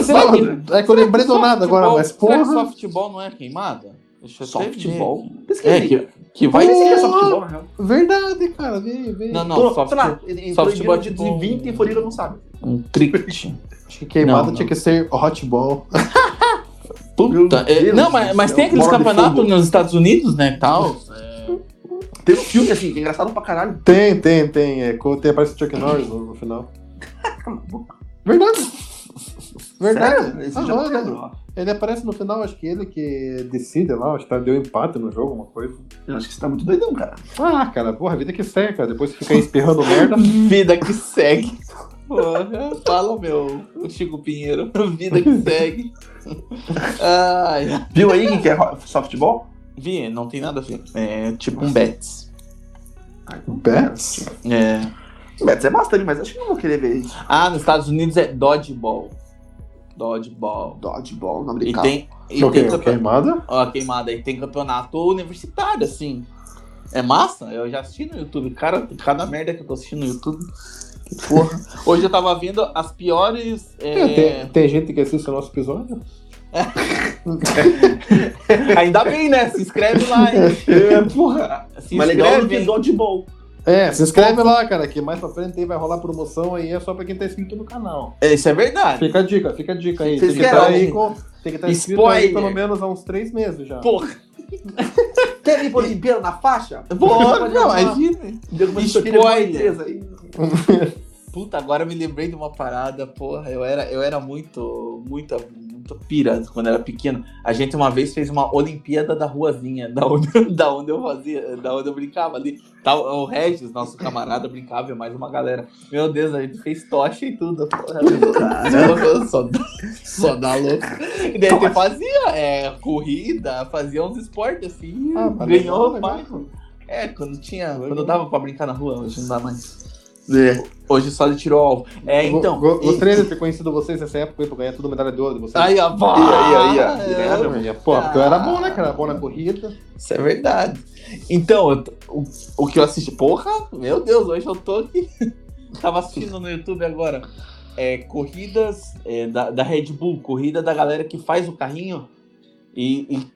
Será que, É que eu lembrei do nada agora, futebol- mas será que porra. softball não é queimada? Deixa eu Só futebol. É, que, que vai ser só futebol, na real. Verdade, cara, vem, vem. Não, não, Tô- soft, sei lá, em futebol é 1920 tipo- e Florida não sabe. um cricket. Acho que queimada Não, tinha não. que ser hotball. Puta, é, não, mas, mas tem aqueles de campeonatos nos Estados Unidos, né, tal. É, Tem um filme assim, que é engraçado pra caralho. Tem, tem, tem. É, tem aparece o Chuck Norris no, no final. Verdade. Verdade. Sério? Esse Ah, já não Ele aparece no final, acho que ele que decide lá, acho que tá- deu empate no jogo, uma coisa. Eu acho que você tá muito doidão, cara. Ah, cara, porra, vida que segue, cara. Depois você fica aí espirrando merda. Vida que segue. Porra, fala, meu, o Chico Pinheiro. Vida que segue. Ai, Viu aí que é softball? Vi, não tem nada a ver. É tipo um Betis. Bets? É. Betis é bastante, mas acho que não vou querer ver isso. Ah, nos Estados Unidos é Dodgeball. Dodgeball. Dodgeball, nome E de carro. tem. E O tem campe- Queimada? Ó, queimada aí, tem campeonato universitário, assim. É massa? Eu já assisti no YouTube. Cara, cada merda que eu tô assistindo no YouTube. Porra. Hoje eu tava vendo as piores. é, É, tem, tem gente que assiste o nosso episódio? Ainda bem, né? Se inscreve lá, hein? É, porra. Se Mas legal do inscreve, que hein? dodgeball. É, se inscreve lá, cara, que mais pra frente aí vai rolar promoção aí, é só pra quem tá inscrito no canal. Isso é verdade. Fica a dica, fica a dica aí. Vocês Tem que estar aí algum- com. Tem que estar inscrito aí Spoiler. pelo menos há uns três meses já. Porra. Quer ir pra Olimpíada na faixa? Porra, Pode não, imagina. Deu uma Spoiler. aí. Puta, agora eu me lembrei de uma parada, porra. Eu era, eu era muito, muito, muito pira quando era pequeno. A gente uma vez fez uma Olimpíada da ruazinha, da onde, da onde eu fazia, da onde eu brincava ali. Tá, o Regis, nosso camarada, brincava e mais uma galera. Meu Deus, a gente fez tocha e tudo. Porra, só, dá- só dá louco. E daí a gente fazia é, corrida, fazia uns esportes assim. Ah, ganhou legal, legal. É, quando tinha. Quando dava pra brincar na rua, hoje não dá mais. É. Hoje só ele tirou o alvo. É, então. Go- go- Gostaria de ter conhecido vocês nessa época pra ganhar tudo medalha de ouro de vocês. Aí, ó, pá, aí, aí, aí, é, ganharam? Minha, Pô, porque eu era bom, né, cara? Bom na corrida. Isso é verdade. Então, o, o que eu assisti. Porra, meu Deus, hoje eu tô aqui. Tava assistindo no YouTube agora. É, corridas é, da, da Red Bull, corrida da galera que faz o carrinho e, e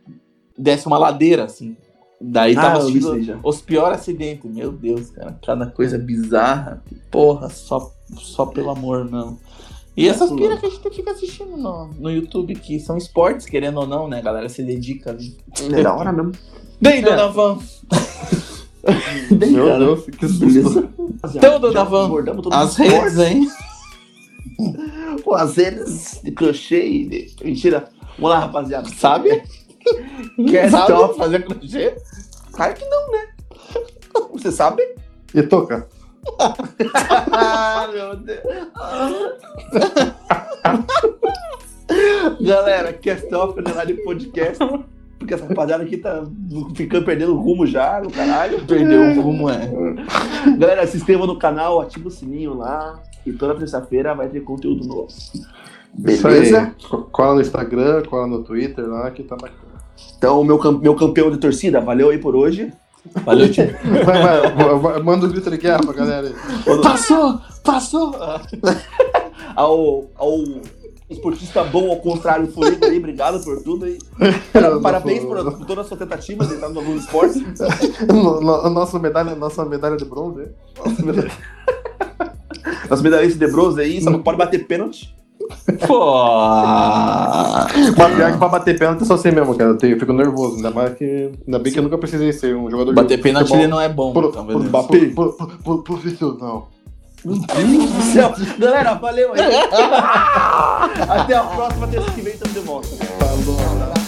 desce uma ladeira, assim. Daí Ah, tava assistindo os piores acidentes. Meu Deus, cara, cada coisa bizarra. Porra, só, só pelo amor, não. E essas Isso, piras que a gente fica assistindo no, no YouTube, que são esportes, querendo ou não, né? A galera se dedica ali. É da hora mesmo. Daí, dona Van, Meu Cara, Deus, que susto. Então, dona Já Van, abordamos todos as redes, hein? Pô, as redes de crochê e de... Mentira. Vamos lá, rapaziada. Sabe? Quer Sabe fazer crochê? Claro que não, né? Você sabe? E toca. Ah, meu Deus. Galera, questão final de podcast. Porque essa rapaziada aqui tá ficando perdendo o rumo já, no caralho. Perdeu o rumo, é. Galera, se inscreva no canal, ativa o sininho lá. E toda terça-feira vai ter conteúdo novo. Beleza? Cola no Instagram, cola no Twitter lá, que tá bacana. Então, meu, meu campeão de torcida, valeu aí por hoje. Valeu, time. Vai, vai, vai, vai, manda um grito de guerra pra galera aí. Passou! Passou! Ao, ao esportista bom ao contrário Furigo aí, obrigado por tudo aí. Parabéns por, por toda a sua tentativa de estar no Globo Esporte. No- no- Nossa medalha, nossa medalha de bronze. Nossa medalha. Medalhista de bronze aí, só não pode bater pênalti. Pô! Mas pior que pra bater pênalti é só assim mesmo, cara. Eu tenho- eu fico nervoso. Ainda mais que. Ainda bem que eu nunca precisei ser um jogador Bater de pênalti futebol ele não é bom. pro- então, pro- pro- pro- pro- pro- Profissional. Meu Deus do céu. Galera, valeu aí. Até a próxima, terça que vem, estamos de volta. Falou.